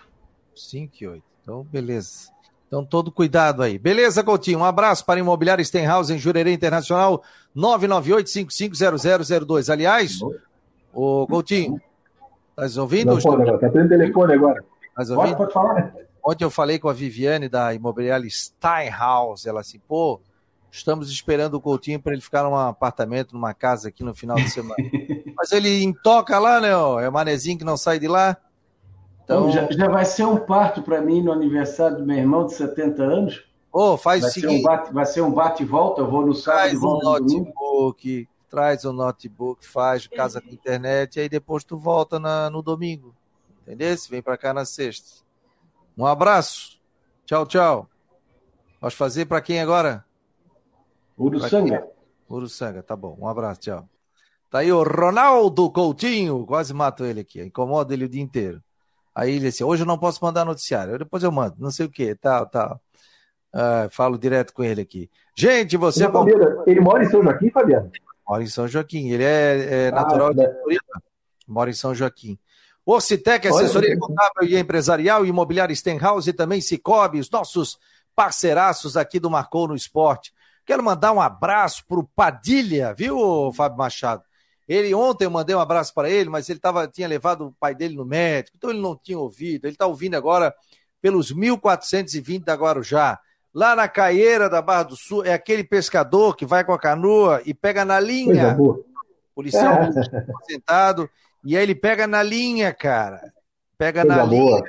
S1: 5 e 8. Então, beleza. Então, todo cuidado aí. Beleza, Coutinho? Um abraço para Imobiliário Stenhouse em Jurerê Internacional, 998-550002. Aliás, o Coutinho, tá ouvindo?
S3: Não, pode, tá tendo telefone agora.
S1: Tá ouvindo? Pode, pode falar. Ontem eu falei com a Viviane da imobiliária Steinhaus. Ela assim, pô, estamos esperando o Coutinho para ele ficar num apartamento, numa casa aqui no final de semana. [laughs] Mas ele intoca lá, né? Ó, é o manezinho que não sai de lá.
S4: Então, já, já vai ser um parto para mim no aniversário do meu irmão de 70 anos.
S1: Ô, oh, faz
S4: vai
S1: o seguinte.
S4: Ser um bate, vai ser um bate e volta, eu vou no sábado
S1: e volto um notebook, traz o notebook, faz casa com internet, e aí depois tu volta na, no domingo. Entendeu? Vem para cá na sexta. Um abraço. Tchau, tchau. Posso fazer para quem agora?
S4: Uruçanga.
S1: Uruçanga, tá bom. Um abraço, tchau. Tá aí o Ronaldo Coutinho. Quase mato ele aqui. Incomoda ele o dia inteiro. Aí ele disse: hoje eu não posso mandar noticiário. Depois eu mando, não sei o que, tal, tal. Uh, falo direto com ele aqui. Gente, você. Não,
S3: Fabiana, ele mora em São Joaquim, Fabiano?
S1: Mora em São Joaquim. Ele é, é ah, natural ah, de Curitiba. Mora em São Joaquim. Orcitec, assessoria Olha, contábil e empresarial, imobiliária Stenhouse e também Cicobi, os nossos parceiraços aqui do Marcou no Esporte. Quero mandar um abraço pro Padilha, viu, Fábio Machado? Ele ontem eu mandei um abraço para ele, mas ele tava, tinha levado o pai dele no médico, então ele não tinha ouvido. Ele está ouvindo agora pelos 1420 da Guarujá. Lá na Caieira da Barra do Sul, é aquele pescador que vai com a canoa e pega na linha. Policial [laughs] sentado e aí ele pega na linha, cara. Pega Coisa na boa. linha,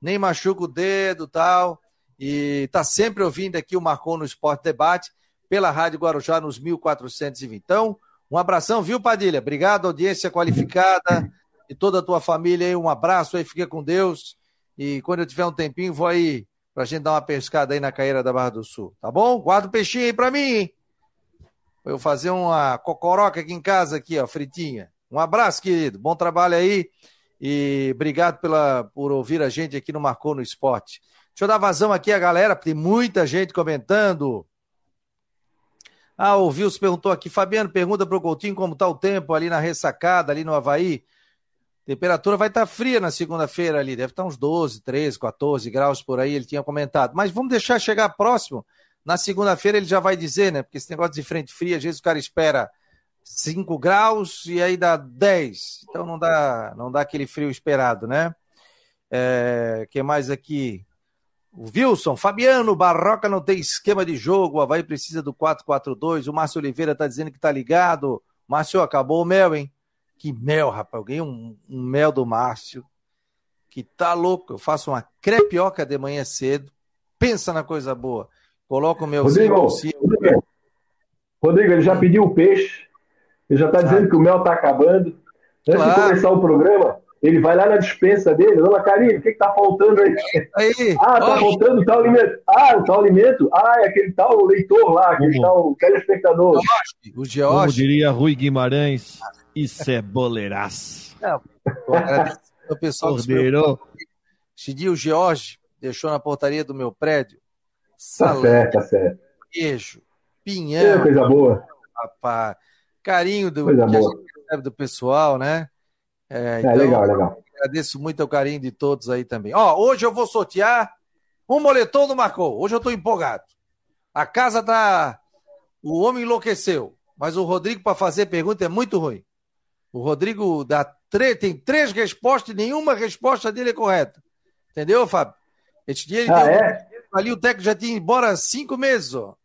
S1: nem machuca o dedo tal. E tá sempre ouvindo aqui o Marcou no Esporte Debate pela Rádio Guarujá nos 1420. Então, um abração, viu, Padilha? Obrigado, audiência qualificada e toda a tua família aí. Um abraço aí, fica com Deus. E quando eu tiver um tempinho, vou aí pra gente dar uma pescada aí na Caíra da Barra do Sul, tá bom? Guarda o peixinho aí pra mim, hein? Vou fazer uma cocoroca aqui em casa, aqui, ó, fritinha. Um abraço, querido. Bom trabalho aí. E obrigado pela, por ouvir a gente aqui no Marcou no Esporte. Deixa eu dar vazão aqui a galera, tem muita gente comentando. Ah, o Wilson perguntou aqui, Fabiano, pergunta para o Coutinho como está o tempo ali na ressacada, ali no Havaí. Temperatura vai estar tá fria na segunda-feira ali, deve estar tá uns 12, 13, 14 graus por aí, ele tinha comentado. Mas vamos deixar chegar próximo. Na segunda-feira ele já vai dizer, né? Porque esse negócio de frente fria, às vezes o cara espera 5 graus e aí dá 10. Então não dá, não dá aquele frio esperado, né? É, que mais aqui? O Wilson, Fabiano, Barroca não tem esquema de jogo, o Havaí precisa do 4-4-2. O Márcio Oliveira tá dizendo que tá ligado. Márcio, acabou o mel, hein? Que mel, rapaz. Eu ganhei um, um mel do Márcio. Que tá louco. Eu faço uma crepioca de manhã cedo. Pensa na coisa boa. Coloca o meu
S3: Rodrigo, Rodrigo, Rodrigo, ele já pediu o peixe. Ele já está dizendo que o mel está acabando. Antes claro. de começar o programa, ele vai lá na dispensa dele, dona Karine, o que está faltando aí? aí [laughs] ah, está faltando tal alimento. Ah, o tal alimento? Ah, é aquele tal leitor lá, aquele Como? tal telespectador.
S2: O George. Como diria Rui Guimarães, isso é boleiraço.
S1: O pessoal Cordeiro. O George deixou na portaria do meu prédio.
S3: Tá certo, tá certo.
S1: Queijo, pinhão. É
S3: coisa boa.
S1: Rapaz, carinho do, coisa boa. do pessoal, né?
S3: É, é então, legal, legal.
S1: Agradeço muito o carinho de todos aí também. Ó, hoje eu vou sortear um moletom do Marcou. Hoje eu tô empolgado. A casa tá. O homem enlouqueceu. Mas o Rodrigo, para fazer pergunta, é muito ruim. O Rodrigo dá tre... tem três respostas e nenhuma resposta dele é correta. Entendeu, Fábio? Esse dia ele
S3: ah, deu... é?
S1: ali o técnico já tinha ido embora cinco meses, ó.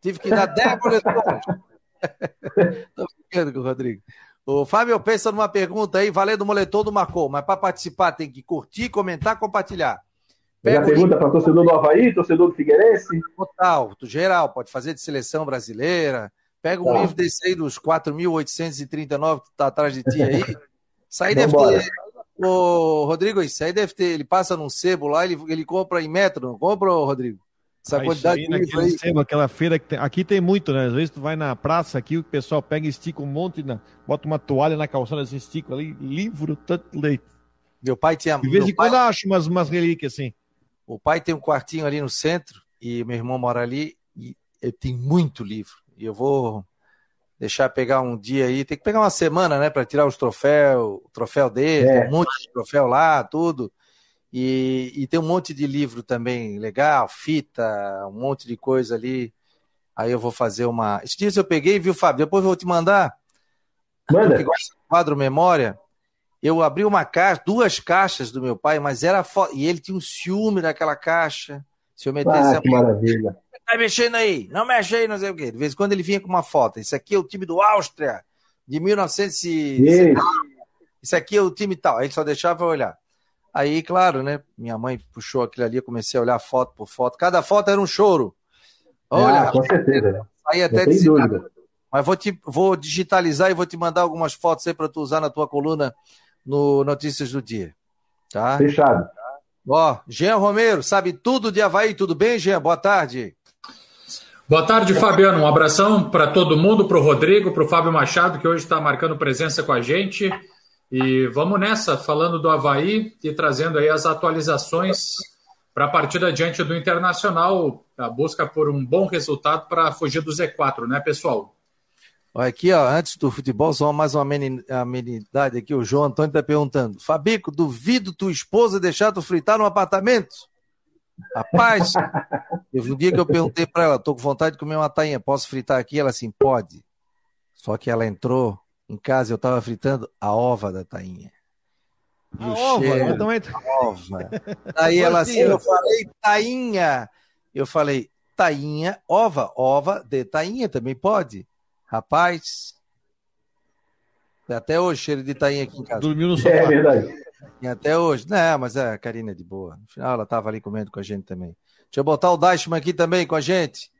S1: Tive que dar dez boletões. [laughs] Tô ficando com o Rodrigo. O Fábio pensa numa pergunta aí, valendo o moletom do Marcou, mas para participar tem que curtir, comentar, compartilhar.
S3: Pega a pergunta para torcedor do Havaí, torcedor do Figueirense?
S1: Total, do geral, pode fazer de seleção brasileira. Pega um tá. livro desse aí dos 4.839 que tá atrás de ti aí. Isso aí deve ter. Ô, Rodrigo, isso aí deve ter. Ele passa num sebo lá, ele, ele compra em metro, não compra, Rodrigo?
S2: Essa ah, quantidade aí, de livro aí. Sebo, aquela feira que tem, aqui tem muito, né? Às vezes tu vai na praça aqui, o pessoal pega e estica um monte, na, bota uma toalha na calçada, assim, estica ali, livro, tanto leite.
S1: Meu pai tinha.
S2: De vez em quando acho umas, umas relíquias assim.
S1: O pai tem um quartinho ali no centro e meu irmão mora ali e ele tem muito livro. E eu vou deixar pegar um dia aí, tem que pegar uma semana, né, para tirar os troféus, o troféu dele, é. um monte de troféu lá, tudo. E, e, tem um monte de livro também legal, fita, um monte de coisa ali. Aí eu vou fazer uma. Esses dias eu peguei, viu, Fábio? Depois eu vou te mandar.
S3: Manda. Que gosta
S1: do quadro Memória. Eu abri uma caixa, duas caixas do meu pai, mas era fo... e ele tinha um ciúme daquela caixa. Se eu metesse
S3: ah, que a... maravilha.
S1: Tá mexendo aí, não mexe aí, não sei o quê. De vez em quando ele vinha com uma foto. Isso aqui é o time do Áustria, de 1900 Isso aqui é o time tal. Aí ele só deixava eu olhar. Aí, claro, né? Minha mãe puxou aquilo ali, eu comecei a olhar foto por foto. Cada foto era um choro.
S3: Olha, ah, com certeza.
S1: Aí até de dúvida. Mas vou, te, vou digitalizar e vou te mandar algumas fotos aí para tu usar na tua coluna no Notícias do Dia. Tá?
S3: Fechado.
S1: Ó, Jean Romero, sabe tudo de Havaí, tudo bem, Jean? Boa tarde.
S5: Boa tarde, Fabiano. Um abração para todo mundo, para o Rodrigo, para o Fábio Machado, que hoje está marcando presença com a gente. E vamos nessa, falando do Havaí e trazendo aí as atualizações para a partida diante do Internacional, a busca por um bom resultado para fugir do Z4, né, pessoal?
S1: Aqui, ó, antes do futebol, só mais uma amenidade aqui. O João Antônio está perguntando: Fabico, duvido tua esposa deixar tu fritar no apartamento? Rapaz, teve um dia que eu perguntei para ela: tô com vontade de comer uma tainha, posso fritar aqui? Ela assim: pode. Só que ela entrou em casa e eu estava fritando a ova da tainha.
S2: E a ova, cheiro, eu também...
S1: ova. Aí ela assim, eu falei tainha. Eu falei tainha, ova, ova de tainha também pode. Rapaz, até hoje cheiro de tainha aqui em casa.
S2: Dormiu no sofá. É
S3: verdade.
S1: E até hoje. Não, mas é, a Karina é de boa. No final ela estava ali comendo com a gente também. Deixa eu botar o Dashman aqui também com a gente.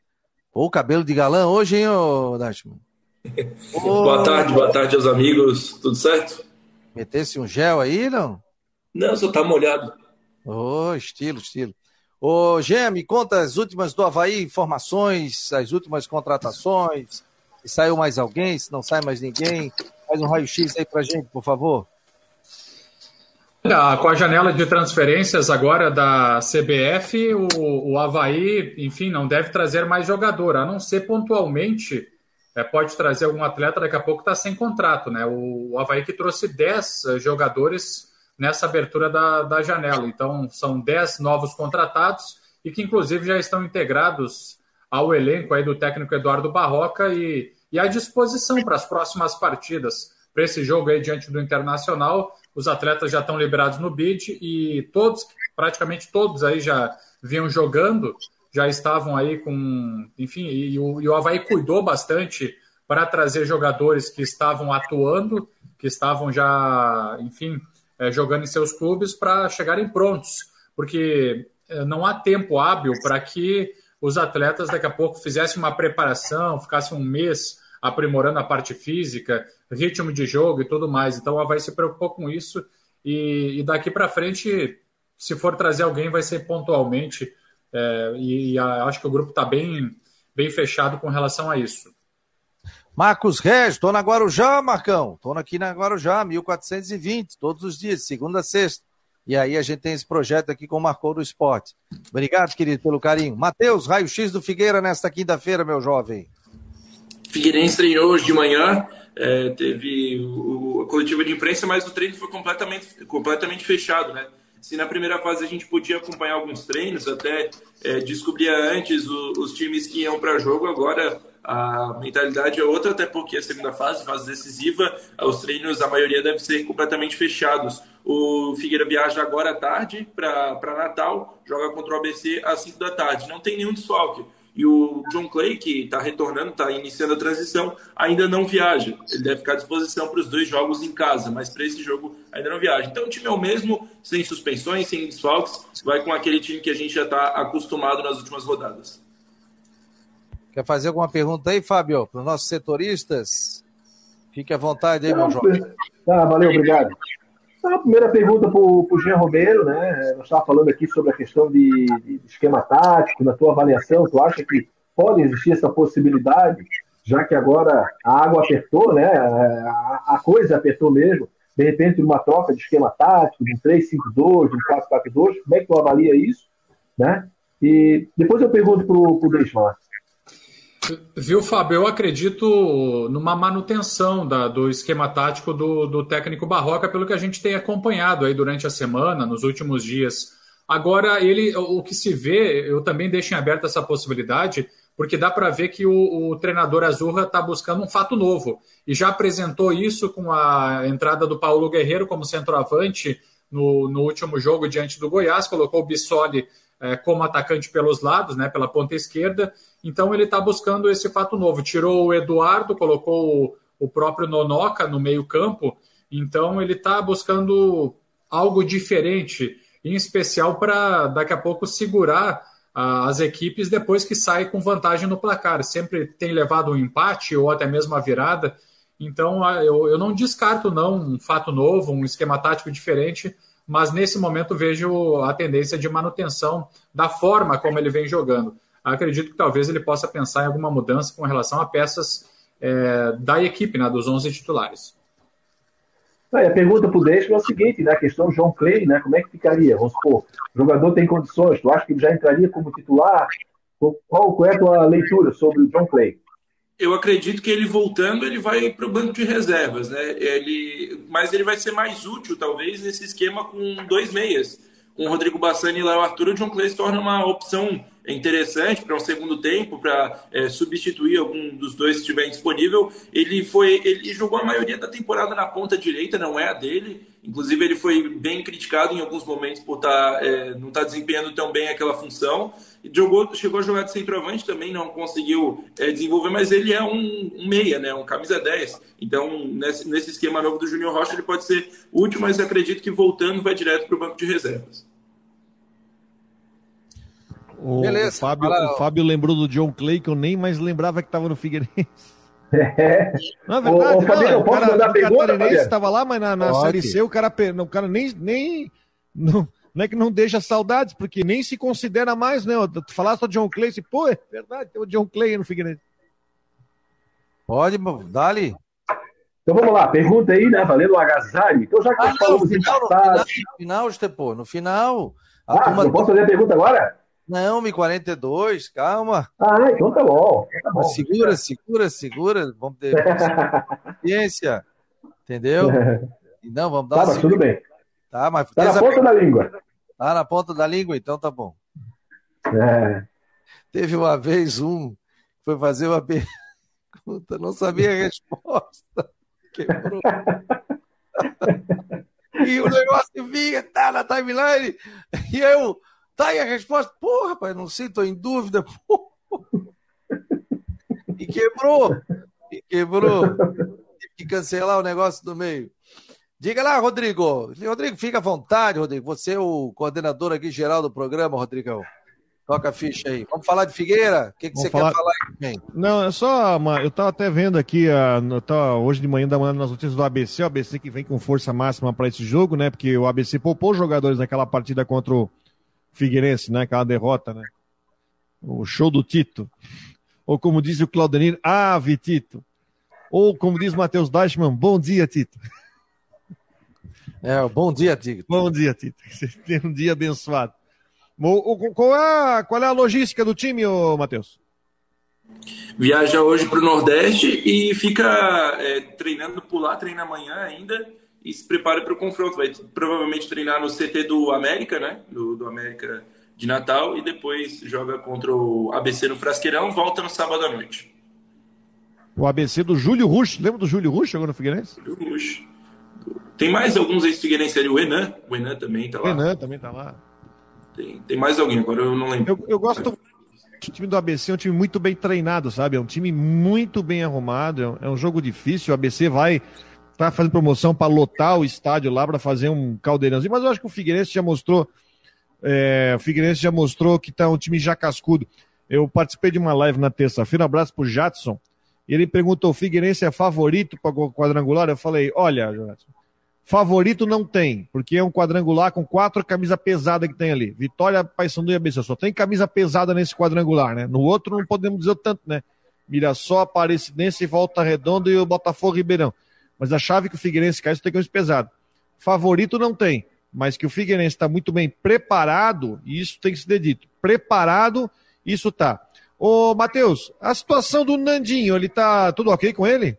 S1: Pô, cabelo de galã hoje, hein, ô Dashman? [laughs]
S6: boa tarde, boa tarde aos amigos. Tudo certo?
S1: Metesse um gel aí, não?
S6: Não, só tá molhado.
S1: Ô, oh, estilo, estilo. Ô, Gê, me conta as últimas do Havaí, informações, as últimas contratações, se saiu mais alguém, se não sai mais ninguém. Faz um raio-x aí pra gente, por favor.
S5: Com a janela de transferências agora da CBF, o, o Havaí, enfim, não deve trazer mais jogador, a não ser pontualmente, é, pode trazer algum atleta, daqui a pouco está sem contrato, né? O, o Havaí que trouxe 10 eh, jogadores nessa abertura da, da janela, então são 10 novos contratados e que inclusive já estão integrados ao elenco aí do técnico Eduardo Barroca e, e à disposição para as próximas partidas. Para esse jogo aí diante do Internacional, os atletas já estão liberados no bid e todos, praticamente todos aí já vinham jogando, já estavam aí com. Enfim, e o, e o Havaí cuidou bastante para trazer jogadores que estavam atuando, que estavam já, enfim, é, jogando em seus clubes para chegarem prontos, porque é, não há tempo hábil para que os atletas daqui a pouco fizessem uma preparação, ficassem um mês aprimorando a parte física, ritmo de jogo e tudo mais. Então, o Havaí se preocupou com isso e, e daqui para frente, se for trazer alguém, vai ser pontualmente. É, e, e a, acho que o grupo está bem, bem fechado com relação a isso.
S1: Marcos Regis, estou na Guarujá, Marcão. Estou aqui na Guarujá, 1420, todos os dias, segunda a sexta. E aí a gente tem esse projeto aqui com o Marcou do Esporte. Obrigado, querido, pelo carinho. Matheus, raio-x do Figueira nesta quinta-feira, meu jovem.
S6: Figueirense treinou hoje de manhã, é, teve o, a coletiva de imprensa, mas o treino foi completamente, completamente fechado, né? Se na primeira fase a gente podia acompanhar alguns treinos, até é, descobria antes o, os times que iam para jogo, agora a mentalidade é outra, até porque a segunda fase, fase decisiva, os treinos, a maioria deve ser completamente fechados. O Figueira viaja agora à tarde para Natal, joga contra o ABC às 5 da tarde. Não tem nenhum desfalque. E o John Clay, que está retornando, está iniciando a transição, ainda não viaja. Ele deve ficar à disposição para os dois jogos em casa, mas para esse jogo ainda não viaja. Então o time é o mesmo, sem suspensões, sem desfalques, vai com aquele time que a gente já está acostumado nas últimas rodadas.
S1: Quer fazer alguma pergunta aí, Fábio, para os nossos setoristas? Fique à vontade aí, meu jovem.
S3: Tá, valeu, obrigado. A primeira pergunta para o Jean Romero, né? Nós estávamos falando aqui sobre a questão de, de, esquema tático, na tua avaliação, tu acha que pode existir essa possibilidade, já que agora a água apertou, né? A, a coisa apertou mesmo, de repente uma troca de esquema tático, de um 3-5-2, de um 4-4-2, como é que tu avalia isso, né? E depois eu pergunto para o Deismar.
S5: Viu, Fábio? Eu acredito numa manutenção da, do esquema tático do, do, técnico Barroca, pelo que a gente tem acompanhado aí durante a semana, nos últimos dias. Agora, ele, o que se vê, eu também deixo em aberto essa possibilidade, porque dá para ver que o, o treinador Azurra está buscando um fato novo. E já apresentou isso com a entrada do Paulo Guerreiro como centroavante no, no último jogo diante do Goiás, colocou o Bissoli é, como atacante pelos lados, né, pela ponta esquerda. Então ele está buscando esse fato novo. Tirou o Eduardo, colocou o, o próprio Nonoca no meio campo. Então ele está buscando algo diferente, em especial para daqui a pouco segurar as equipes depois que sai com vantagem no placar. Sempre tem levado um empate ou até mesmo a virada. Então eu, eu não descarto não um fato novo, um esquema tático diferente mas nesse momento vejo a tendência de manutenção da forma como ele vem jogando. Acredito que talvez ele possa pensar em alguma mudança com relação a peças é, da equipe, né, dos 11 titulares.
S3: a pergunta para o Deixo é o seguinte, né, a questão do João Clay, né, como é que ficaria? Vamos supor, o jogador tem condições, tu acha que ele já entraria como titular? Qual, qual é a tua leitura sobre o John Clay?
S6: Eu acredito que ele voltando, ele vai para o banco de reservas, né? Ele, mas ele vai ser mais útil, talvez, nesse esquema com dois meias. Com o Rodrigo Bassani e Léo Arthur, o John Clay se torna uma opção interessante para um segundo tempo, para é, substituir algum dos dois que estiver disponível. Ele foi, ele jogou a maioria da temporada na ponta direita, não é a dele. Inclusive ele foi bem criticado em alguns momentos por tá, é, não estar tá desempenhando tão bem aquela função. Jogou, chegou a jogar de centroavante também, não conseguiu é, desenvolver, mas ele é um, um, meia, né? Um camisa 10. Então, nesse, nesse esquema novo do Júnior Rocha, ele pode ser útil, mas acredito que voltando vai direto para o banco de reservas.
S2: O, Beleza, o Fábio, o Fábio lembrou do John Clay, que eu nem mais lembrava que estava no Figueirense. [laughs] É. Não, é verdade, ô, ô, Fabiano, não, o cara, o catarinense estava lá, mas na, na Série C o cara, o cara nem, nem não, não é que não deixa saudades, porque nem se considera mais, né? Tu falaste do John Clay, pô, é verdade, tem o John Clay no Figueirense.
S1: Pode, dali.
S3: Então vamos lá, pergunta aí, né? Valendo o agasalho. Então já que ah, nós falamos
S1: no final, no final, no final, Estepô, no final.
S3: Ah, turma... não posso fazer a pergunta agora?
S1: Não, 1042, calma.
S3: Ah, então tá bom. Tá bom.
S1: Segura, segura, segura. Vamos ter paciência. Entendeu? [laughs] Não, vamos dar
S3: tá, mas tudo bem.
S1: Tá, mas
S3: tá na ponta da língua.
S1: Tá na ponta da língua, então tá bom.
S3: É.
S1: Teve uma vez um que foi fazer uma [laughs] pergunta, não sabia a resposta. Quebrou. [laughs] e o negócio vinha, tá na timeline, e eu Tá aí a resposta. Pô, rapaz, não sei, tô em dúvida. Pô. E quebrou. E quebrou. Tive que cancelar o negócio do meio. Diga lá, Rodrigo. Rodrigo, fica à vontade, Rodrigo. Você é o coordenador aqui geral do programa, Rodrigão. Toca a ficha aí. Vamos falar de Figueira? O que, que você falar... quer falar aí,
S2: Não, é só. Uma... Eu estava até vendo aqui, uh, tava hoje de manhã da manhã nas notícias do ABC, o ABC que vem com força máxima para esse jogo, né? Porque o ABC poupou jogadores naquela partida contra o Figueirense, né? Aquela derrota, né? O show do Tito. Ou como diz o Claudenir, ave Tito. Ou como diz o Matheus Deichmann, bom dia, Tito.
S1: É, bom dia, Tito.
S2: Bom dia, Tito. [laughs] Você tem um dia abençoado. Qual é, qual é a logística do time, Matheus?
S6: Viaja hoje para o Nordeste e fica é, treinando por lá, treina amanhã ainda e se prepara para o confronto. Vai provavelmente treinar no CT do América, né? Do, do América de Natal e depois joga contra o ABC no Frasqueirão, volta no sábado à noite.
S2: O ABC do Júlio Rush, lembra do Júlio Rush agora no Figueirense?
S6: Júlio Rush. Tem mais alguns ex-figueirenses ali, o Enan, o Enan também tá lá. O
S2: Enan também tá lá.
S6: Tem, tem mais alguém, agora eu não lembro.
S2: Eu, eu gosto. O time do ABC é um time muito bem treinado, sabe? É um time muito bem arrumado. É um, é um jogo difícil. O ABC vai tá fazendo promoção para lotar o estádio lá para fazer um caldeirãozinho. Mas eu acho que o Figueirense já mostrou. É, o Figueirense já mostrou que tá um time já cascudo. Eu participei de uma live na terça-feira. Um abraço pro Jadson. E ele perguntou: o Figueirense é favorito para quadrangular? Eu falei: olha, Favorito não tem, porque é um quadrangular com quatro camisas pesadas que tem ali. Vitória, Paysandu e ABC. Só tem camisa pesada nesse quadrangular, né? No outro não podemos dizer tanto, né? Mirassol, Aparecidense, Volta Redonda e o Botafogo Ribeirão. Mas a chave que o Figueirense cai, isso tem camisa pesada. Favorito não tem, mas que o Figueirense está muito bem preparado, e isso tem que ser dito. Preparado, isso tá. Ô, Matheus, a situação do Nandinho, ele tá tudo ok com ele?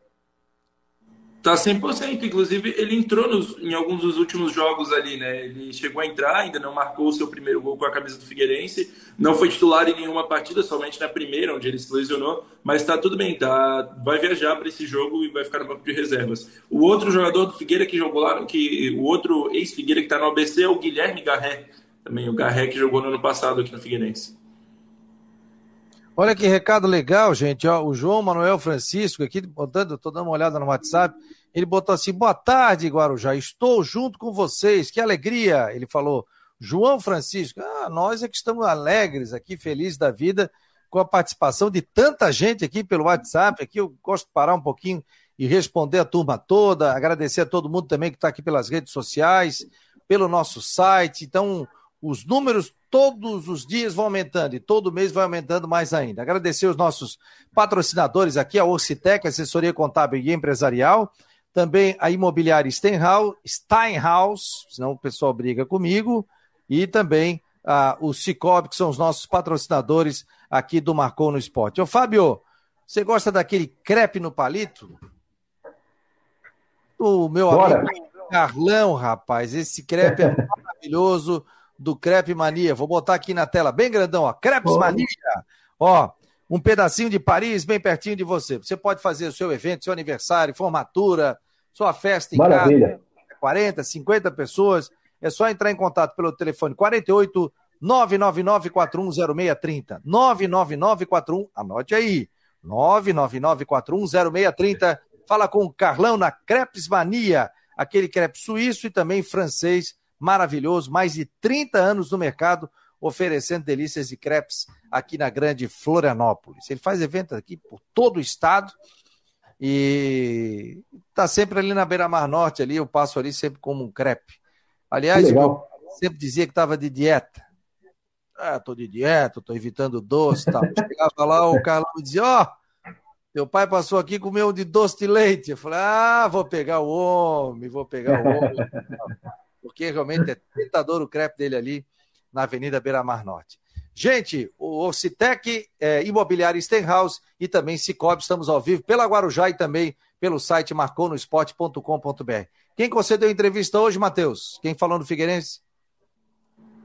S6: Tá 100%. Inclusive, ele entrou nos, em alguns dos últimos jogos ali, né? Ele chegou a entrar, ainda não marcou o seu primeiro gol com a camisa do Figueirense. Não foi titular em nenhuma partida, somente na primeira, onde ele se lesionou. Mas tá tudo bem, tá? Vai viajar para esse jogo e vai ficar no banco de reservas. O outro jogador do Figueira que jogou lá, que, o outro ex-Figueira que tá no ABC é o Guilherme Garré. Também o Garré que jogou no ano passado aqui no Figueirense.
S1: Olha que recado legal, gente. Ó, o João Manuel Francisco, aqui, botando, estou dando uma olhada no WhatsApp, ele botou assim: boa tarde, Guarujá, estou junto com vocês, que alegria. Ele falou, João Francisco, ah, nós é que estamos alegres aqui, felizes da vida, com a participação de tanta gente aqui pelo WhatsApp. Aqui eu gosto de parar um pouquinho e responder a turma toda, agradecer a todo mundo também que está aqui pelas redes sociais, pelo nosso site. Então, os números todos os dias vão aumentando e todo mês vai aumentando mais ainda. Agradecer os nossos patrocinadores aqui, a Orcitec, assessoria contábil e empresarial, também a imobiliária Steinhaus, Steinhaus senão o pessoal briga comigo, e também ah, o Cicobi, que são os nossos patrocinadores aqui do Marcou no Esporte. Ô Fábio, você gosta daquele crepe no palito? O meu Bora. amigo Carlão, rapaz, esse crepe é maravilhoso do Crepe Mania. Vou botar aqui na tela, bem grandão, ó. Crepes oh. Mania. Ó, um pedacinho de Paris bem pertinho de você. Você pode fazer o seu evento, seu aniversário, formatura, sua festa em Maravilha. casa. 40, 50 pessoas. É só entrar em contato pelo telefone 48 999410630. 99941, anote aí. 999410630. Fala com o Carlão na Crepes Mania, aquele crepe suíço e também francês maravilhoso, mais de 30 anos no mercado, oferecendo delícias de crepes aqui na grande Florianópolis. Ele faz eventos aqui por todo o estado e está sempre ali na beira-mar norte, ali eu passo ali sempre como um crepe. Aliás, eu sempre dizia que estava de dieta. Ah, tô de dieta, tô evitando doce tal. [laughs] Chegava lá, o Carlão dizia, ó, oh, teu pai passou aqui comeu de doce de leite. Eu falei, ah, vou pegar o homem, vou pegar o homem [laughs] porque realmente é tentador o crepe dele ali na Avenida Beira Mar Norte. Gente, o Ocitec, é, Imobiliário Stenhouse e também Cicobi, estamos ao vivo pela Guarujá e também pelo site marconosport.com.br. Quem concedeu a entrevista hoje, Matheus? Quem falou no Figueirense?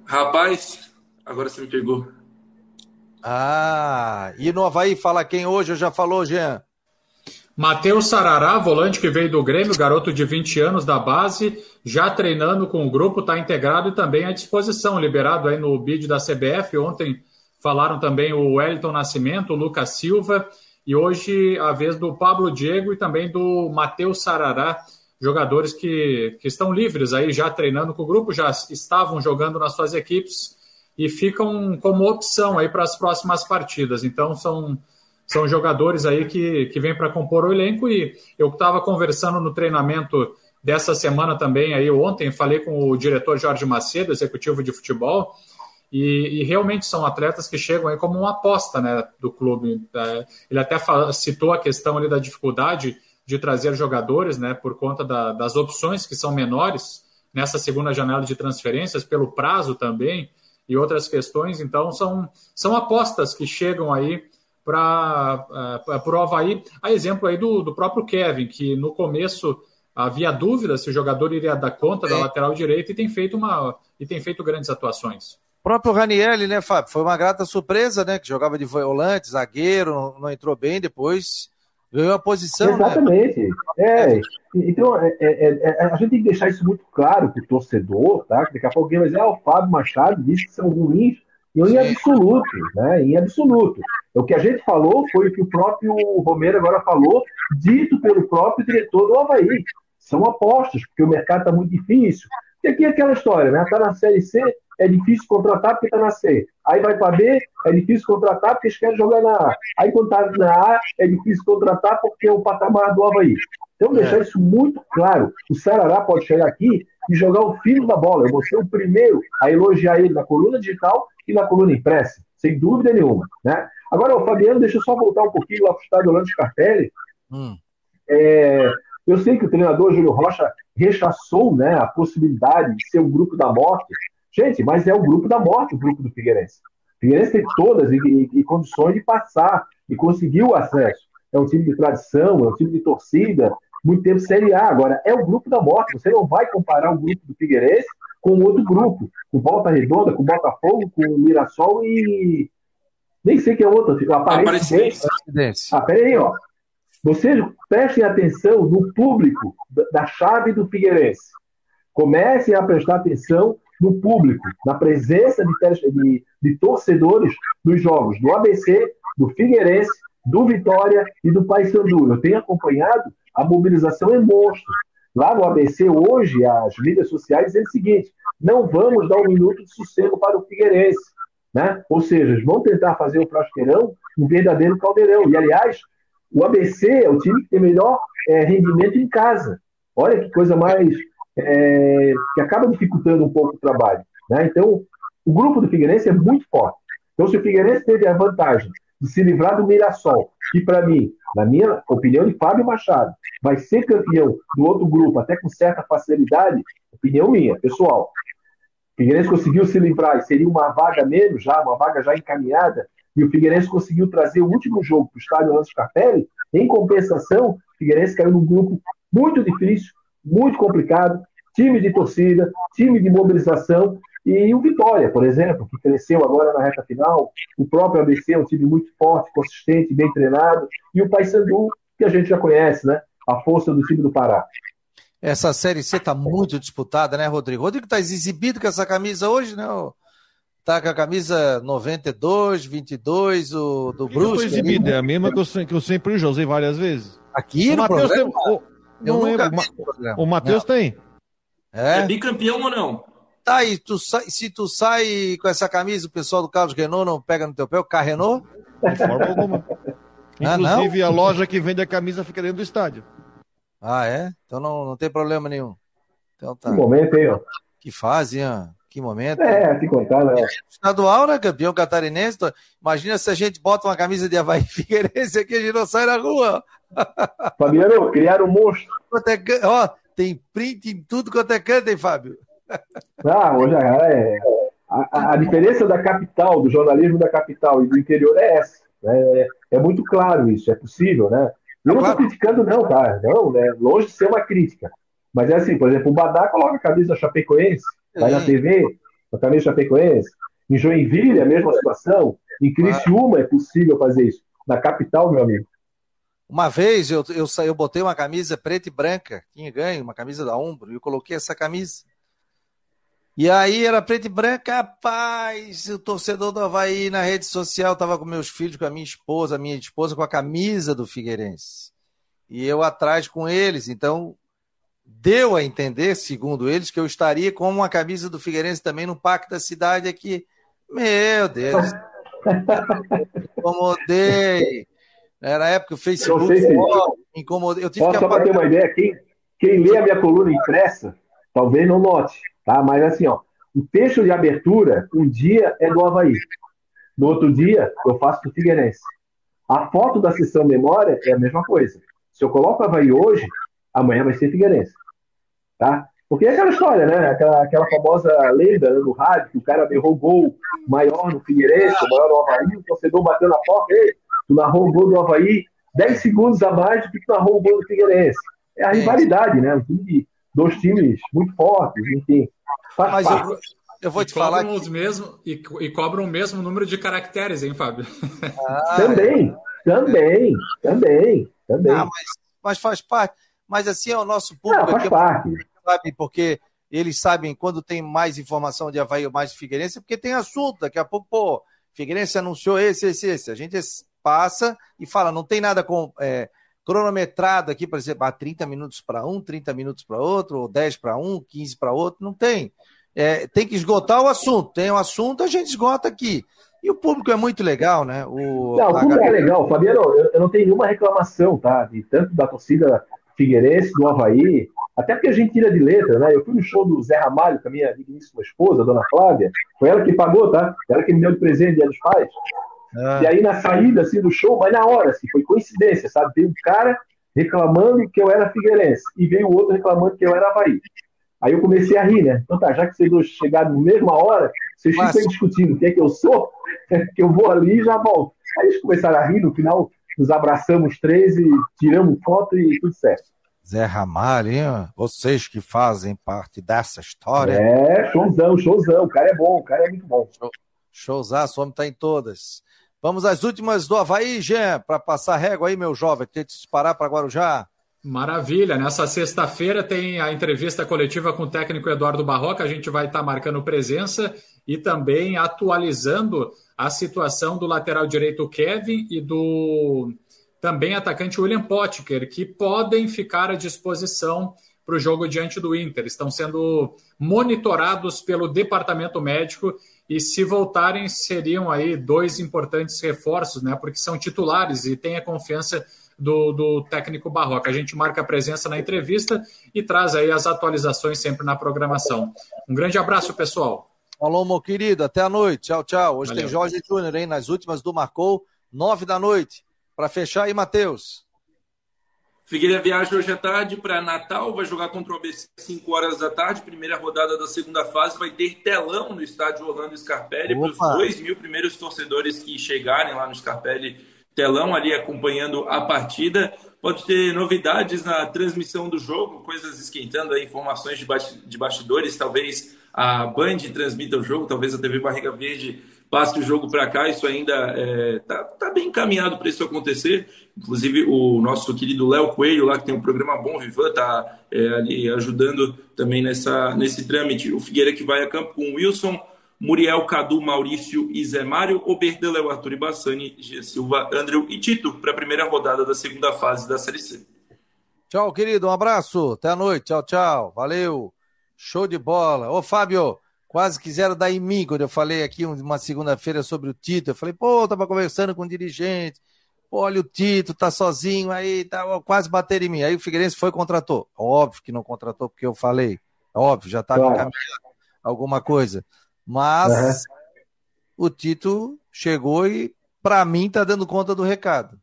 S6: Rapaz, agora você me pegou.
S1: Ah, e no Havaí fala quem hoje? Eu já falou, Jean?
S5: Matheus Sarará, volante que veio do Grêmio, garoto de 20 anos da base, já treinando com o grupo, está integrado e também à disposição, liberado aí no bid da CBF. Ontem falaram também o Wellington Nascimento, o Lucas Silva, e hoje a vez do Pablo Diego e também do Matheus Sarará, jogadores que, que estão livres aí, já treinando com o grupo, já estavam jogando nas suas equipes e ficam como opção aí para as próximas partidas. Então são são jogadores aí que, que vêm para compor o elenco e eu estava conversando no treinamento dessa semana também aí ontem, falei com o diretor Jorge Macedo, executivo de futebol, e, e realmente são atletas que chegam aí como uma aposta né, do clube. É, ele até citou a questão ali da dificuldade de trazer jogadores, né, por conta da, das opções que são menores nessa segunda janela de transferências, pelo prazo também e outras questões. Então, são, são apostas que chegam aí para uh, o Havaí. A exemplo aí do, do próprio Kevin, que no começo havia dúvida se o jogador iria dar conta da lateral direita e tem feito uma e tem feito grandes atuações.
S1: O próprio Ranielli, né, Fábio? Foi uma grata surpresa, né? Que jogava de volante, zagueiro, não, não entrou bem, depois ganhou a posição.
S3: Né? Exatamente. Né? É, então, é, é, é, a gente tem que deixar isso muito claro para o torcedor, tá? Daqui a pouco alguém vai dizer, ah, o Fábio Machado disse que são ruins. E em absoluto, né? Em absoluto. O que a gente falou foi o que o próprio Romero agora falou, dito pelo próprio diretor do Havaí. São apostas, porque o mercado está muito difícil. E aqui é aquela história, né? Está na Série C, é difícil contratar porque está na C. Aí vai para B, é difícil contratar porque eles querem jogar na A. Aí quando está na A, é difícil contratar porque é o patamar do Havaí. Então, deixar é. isso muito claro. O Ceará pode chegar aqui e jogar o filo da bola. Eu vou ser o primeiro a elogiar ele na coluna digital e na coluna impressa, sem dúvida nenhuma. Né? Agora, o Fabiano, deixa eu só voltar um pouquinho lá para o estádio Orlando Scarpelli. Hum. É, eu sei que o treinador Júlio Rocha rechaçou né, a possibilidade de ser o grupo da morte. Gente, mas é o grupo da morte, o grupo do Figueirense. O Figueirense tem todas e, e, e condições de passar e conseguir o acesso. É um time de tradição, é um time de torcida, muito tempo Série A. Agora, é o grupo da morte. Você não vai comparar o grupo do Figueirense com outro grupo, com Volta Redonda, com Botafogo, com Mirassol e. Nem sei que é outro. Aparecidense. Ah, peraí, ó. Vocês prestem atenção no público da chave do Figueirense. Comecem a prestar atenção no público, na presença de, de, de torcedores dos jogos do ABC, do Figueirense, do Vitória e do Paysandu. Eu tenho acompanhado a mobilização é monstro. Lá no ABC, hoje, as mídias sociais dizem o seguinte: não vamos dar um minuto de sossego para o Figueirense. Né? Ou seja, vão tentar fazer o Frasqueirão um verdadeiro caldeirão. E, aliás, o ABC é o time que tem melhor é, rendimento em casa. Olha que coisa mais. É, que acaba dificultando um pouco o trabalho. Né? Então, o grupo do Figueirense é muito forte. Então, se o Figueirense teve a vantagem de se livrar do Mirassol, que para mim, na minha opinião de Fábio Machado, vai ser campeão do outro grupo até com certa facilidade, opinião minha, pessoal. O Figueirense conseguiu se livrar e seria uma vaga menos já, uma vaga já encaminhada, e o Figueirense conseguiu trazer o último jogo para o estádio Lance Capelli. Em compensação, o Figueirense caiu num grupo muito difícil, muito complicado, time de torcida, time de mobilização, e o Vitória, por exemplo, que cresceu agora na reta final, o próprio ABC é um time muito forte, consistente, bem treinado, e o Paysandu, que a gente já conhece, né? A força do time do Pará.
S1: Essa Série C está muito disputada, né, Rodrigo? Rodrigo está exibido com essa camisa hoje, né? Tá com a camisa 92, 22, o do Brusque.
S2: exibido, é a mesma que eu, que eu sempre usei várias vezes.
S1: Aqui o no Matheus tem, o,
S2: eu nunca o, o Matheus tem.
S6: É? é bicampeão ou não?
S1: Tá, aí, tu sai, se tu sai com essa camisa, o pessoal do Carlos Renault não pega no teu pé, o carro Renault? De forma alguma.
S2: Ah, Inclusive, a loja que vende a camisa fica dentro do estádio.
S1: Ah, é? Então não, não tem problema nenhum. Então tá.
S3: Que momento, hein, ó.
S1: Que fase, hein? Que momento.
S3: É, te contar, né?
S1: Estadual, né? Campeão catarinense. Imagina se a gente bota uma camisa de Havaí [laughs] Figueirense aqui, a gente não sai na rua.
S3: Fabiano, criaram um monstro.
S1: É, ó, tem print em tudo quanto é canto, hein, Fábio?
S3: Ah, hoje é, a, a, diferença da capital, do jornalismo da capital e do interior é essa. Né? É, é muito claro isso, é possível, né? Eu não estou criticando, não, tá? Não, né? Longe de ser uma crítica. Mas é assim, por exemplo, o Badá coloca a camisa Chapecoense, vai na TV, a camisa Chapecoense. Em Joinville, a mesma situação. Em Criciúma é possível fazer isso. Na capital, meu amigo.
S1: Uma vez eu, eu, eu botei uma camisa preta e branca, tinha ganho, uma camisa da Umbro, e eu coloquei essa camisa. E aí era preto e branco, rapaz, o torcedor do Havaí na rede social tava com meus filhos, com a minha esposa, a minha esposa com a camisa do Figueirense. E eu atrás com eles, então deu a entender, segundo eles, que eu estaria com uma camisa do Figueirense também no Parque da Cidade aqui. Meu Deus. [laughs] Incomodei. Era a época que o Facebook
S3: se... incomodei. Eu tive Posso que só para ter uma ideia, quem, quem lê a minha coluna impressa, talvez não note. Tá? Mas assim, ó, o texto de abertura, um dia é do Havaí. No outro dia, eu faço do Figueirense. A foto da sessão memória é a mesma coisa. Se eu coloco Havaí hoje, amanhã vai ser Figueirense. Tá? Porque é aquela história, né? Aquela, aquela famosa lenda né, no rádio, que o cara errou gol maior no Figueirense, o maior no Havaí, o torcedor bateu na porta, ei, tu narrou o gol do Havaí 10 segundos a mais do que tu narrou o gol do Figueirense. É a rivalidade, né? Um time de dois times muito fortes, enfim. Faz
S5: Mas
S3: parte.
S5: eu, eu vou te falar. Que... Os mesmo, e, e cobram o mesmo número de caracteres, hein, Fábio?
S3: Ah, também, é. também, também, também. Ah,
S1: mas, mas, faz parte. Mas assim é o nosso público.
S3: Não, faz parte
S1: sabe, porque eles sabem quando tem mais informação de Havaí ou mais de Figueirense, porque tem assunto. Daqui a pouco, pô, Figueirense anunciou esse, esse, esse. A gente passa e fala, não tem nada com, é, cronometrado aqui, por exemplo, ah, 30 minutos para um, 30 minutos para outro, ou 10 para um, 15 para outro, não tem. É, tem que esgotar o assunto. Tem o um assunto, a gente esgota aqui. E o público é muito legal, né?
S3: O, não, o público é legal, Fabiano. Eu, eu, não tenho nenhuma reclamação, tá? De tanto da torcida Figueirense, do Havaí, até porque a gente tira de letra, né? Eu fui no show do Zé Ramalho com a minha digníssima esposa, a dona Flávia. Foi ela que pagou, tá? Ela que me deu de presente dia dos pais. Ah. E aí, na saída assim, do show, mas na hora, assim, foi coincidência, sabe? Veio um cara reclamando que eu era Figueirense e veio o outro reclamando que eu era Havaí. Aí eu comecei a rir, né? Então tá, já que vocês dois chegaram na mesma hora, vocês Mas... ficam discutindo o que é que eu sou, [laughs] que eu vou ali e já volto. Aí eles começaram a rir, no final nos abraçamos três e tiramos foto e tudo certo.
S1: Zé Ramalho, hein? vocês que fazem parte dessa história.
S3: É, showzão, showzão. O cara é bom, o cara é muito bom. Show,
S1: showzaço, o homem tá em todas. Vamos às últimas do Havaí, Jean, para passar régua aí, meu jovem, que tem que disparar para Guarujá.
S5: Maravilha. Nessa sexta-feira tem a entrevista coletiva com o técnico Eduardo Barroca. A gente vai estar tá marcando presença e também atualizando a situação do lateral direito Kevin e do também atacante William Potker, que podem ficar à disposição para o jogo diante do Inter. Estão sendo monitorados pelo departamento médico e se voltarem seriam aí dois importantes reforços, né? Porque são titulares e têm a confiança do, do técnico Barroca. A gente marca a presença na entrevista e traz aí as atualizações sempre na programação. Um grande abraço, pessoal.
S1: Falou, meu querido. Até a noite. Tchau, tchau. Hoje Valeu. tem Jorge Júnior, hein? Nas últimas do Marcou, nove da noite. Para fechar aí, Matheus.
S6: Figueira viaja hoje à tarde para Natal, vai jogar contra o ABC às 5 horas da tarde. Primeira rodada da segunda fase vai ter telão no estádio Orlando Scarpelli para os 2 mil primeiros torcedores que chegarem lá no Scarpelli. Telão ali acompanhando a partida. Pode ter novidades na transmissão do jogo, coisas esquentando aí, informações de bastidores. Talvez a Band transmita o jogo, talvez a TV Barriga Verde passe o jogo para cá, isso ainda está é, tá, tá bem encaminhado para isso acontecer. Inclusive, o nosso querido Léo Coelho, lá que tem um programa Bom Vivan, está é, ali ajudando também nessa, nesse trâmite. O Figueira que vai a campo com Wilson, Muriel, Cadu, Maurício e Zé Mário, Oberdan, Arthur e Bassani, Gia Silva, Andrew e Tito para a primeira rodada da segunda fase da Série C.
S1: Tchau, querido. Um abraço. Até a noite. Tchau, tchau. Valeu. Show de bola. Ô, Fábio, quase quiseram dar em mim quando eu falei aqui uma segunda-feira sobre o Tito. Eu falei, pô, eu tava conversando com o dirigente. Pô, olha o Tito, tá sozinho aí, tá, quase bater em mim. Aí o Figueirense foi e contratou. Óbvio que não contratou porque eu falei. Óbvio, já estava claro. encaminhando alguma coisa. Mas uhum. o Tito chegou e, para mim, tá dando conta do recado.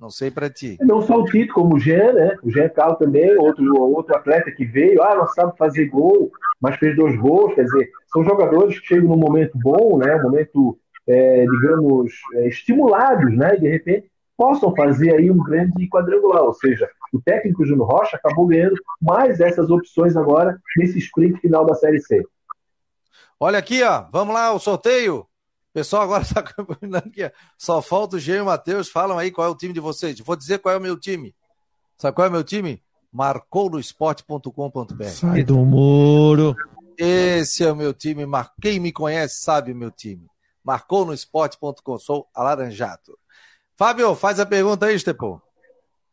S1: Não sei para ti.
S3: Não só o Tito, como o Jean, né? O Jean Carlos também, outro, outro atleta que veio, ah, não sabe fazer gol, mas fez dois gols. Quer dizer, são jogadores que chegam num momento bom, né? Um momento, é, digamos, é, estimulados, né? E de repente possam fazer aí um grande quadrangular. Ou seja, o técnico Júnior Rocha acabou ganhando mais essas opções agora nesse sprint final da Série C.
S1: Olha aqui, ó. Vamos lá, o sorteio pessoal agora está [laughs] combinando aqui. Só falta o Gê e o Matheus. Falam aí qual é o time de vocês. Vou dizer qual é o meu time. Sabe qual é o meu time? Marcou no esporte.com.br.
S2: Sai do muro.
S1: Esse é o meu time. Quem me conhece sabe o meu time. Marcou no esporte.com. Sou alaranjado. Fábio, faz a pergunta aí, Estepô.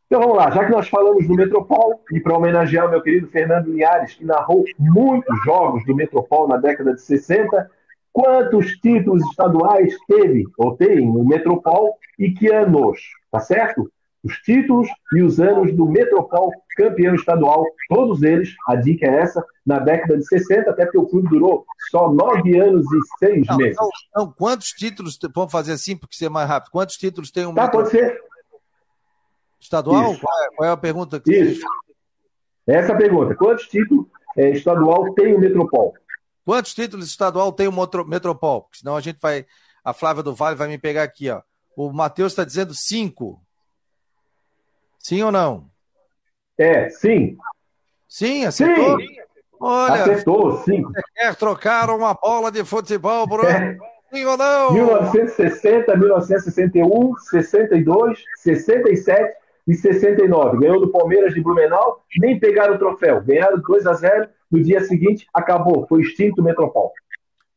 S3: Então vamos lá, já que nós falamos do Metropol, e para homenagear o meu querido Fernando Linhares, que narrou muitos jogos do Metropol na década de 60, quantos títulos estaduais teve ou tem o Metropol e que anos, tá certo? Os títulos e os anos do Metropol campeão estadual, todos eles, a dica é essa, na década de 60, até porque o clube durou só nove anos e seis não, meses. Não,
S1: não, quantos títulos, vamos fazer assim, porque ser mais rápido, quantos títulos tem um
S3: Tá, Metropol? pode ser.
S1: Estadual? Qual é, qual é, a pergunta que
S3: Isso. Essa é a pergunta. Quantos títulos é, estadual tem o Metropol.
S1: Quantos títulos estadual tem o Metropol? Porque senão a gente vai. A Flávia do Vale vai me pegar aqui, ó. O Matheus está dizendo cinco. Sim ou não?
S3: É, sim.
S1: Sim, acertou?
S3: Sim. Olha, acertou, sim.
S1: Quer trocar uma bola de futebol por é. sim ou não?
S3: 1960, 1961, 62, 67 e 69. Ganhou do Palmeiras de Blumenau, nem pegaram o troféu. Ganharam 2 a 0 no dia seguinte, acabou. Foi extinto o Metropol.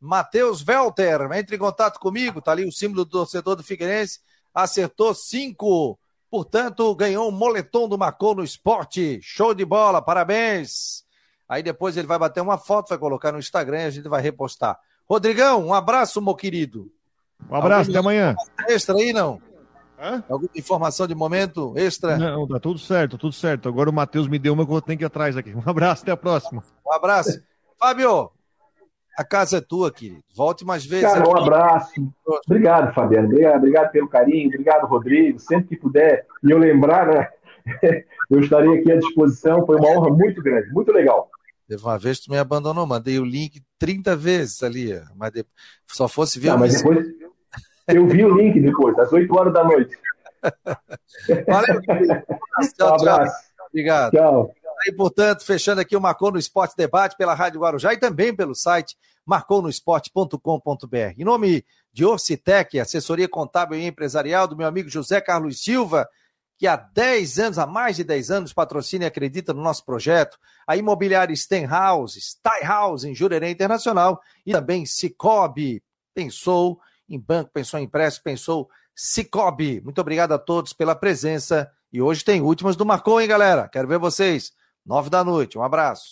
S1: Matheus Welter, entre em contato comigo, tá ali o símbolo do torcedor do Figueirense, acertou cinco, portanto ganhou um moletom do Marcou no Esporte, show de bola, parabéns! Aí depois ele vai bater uma foto, vai colocar no Instagram e a gente vai repostar. Rodrigão, um abraço, meu querido.
S2: Um abraço, até amanhã.
S1: Extra aí, não? Hã? Alguma informação de momento extra?
S2: Não, tá tudo certo, tudo certo. Agora o Matheus me deu uma que eu tenho que ir atrás aqui. Um abraço, até a próxima.
S1: Um abraço. Fábio, a casa é tua, querido. Volte mais vezes.
S3: Cara, um abraço. Obrigado, Fabiano. Obrigado, obrigado pelo carinho. Obrigado, Rodrigo. Sempre que puder e eu lembrar, né? [laughs] eu estarei aqui à disposição. Foi uma honra muito grande, muito legal.
S1: Teve uma vez que tu me abandonou, mandei o link 30 vezes ali, mas depois, só fosse ver.
S3: Não, mas depois eu vi o link depois, às 8 horas da noite.
S1: Valeu, [laughs] tchau, um abraço. Tchau. Obrigado. Tchau. Aí, portanto, fechando aqui o Marcou no Esporte Debate pela Rádio Guarujá e também pelo site marconosport.com.br. Em nome de Orcitec, assessoria contábil e empresarial do meu amigo José Carlos Silva, que há 10 anos, há mais de 10 anos, patrocina e acredita no nosso projeto. A imobiliária Stenhouse, Styhouse, em Jurerê Internacional. E também Cicobi, pensou em banco, pensou em empréstimo, pensou Cicobi. Muito obrigado a todos pela presença. E hoje tem últimas do Marcou, hein, galera? Quero ver vocês. Nove da noite. Um abraço.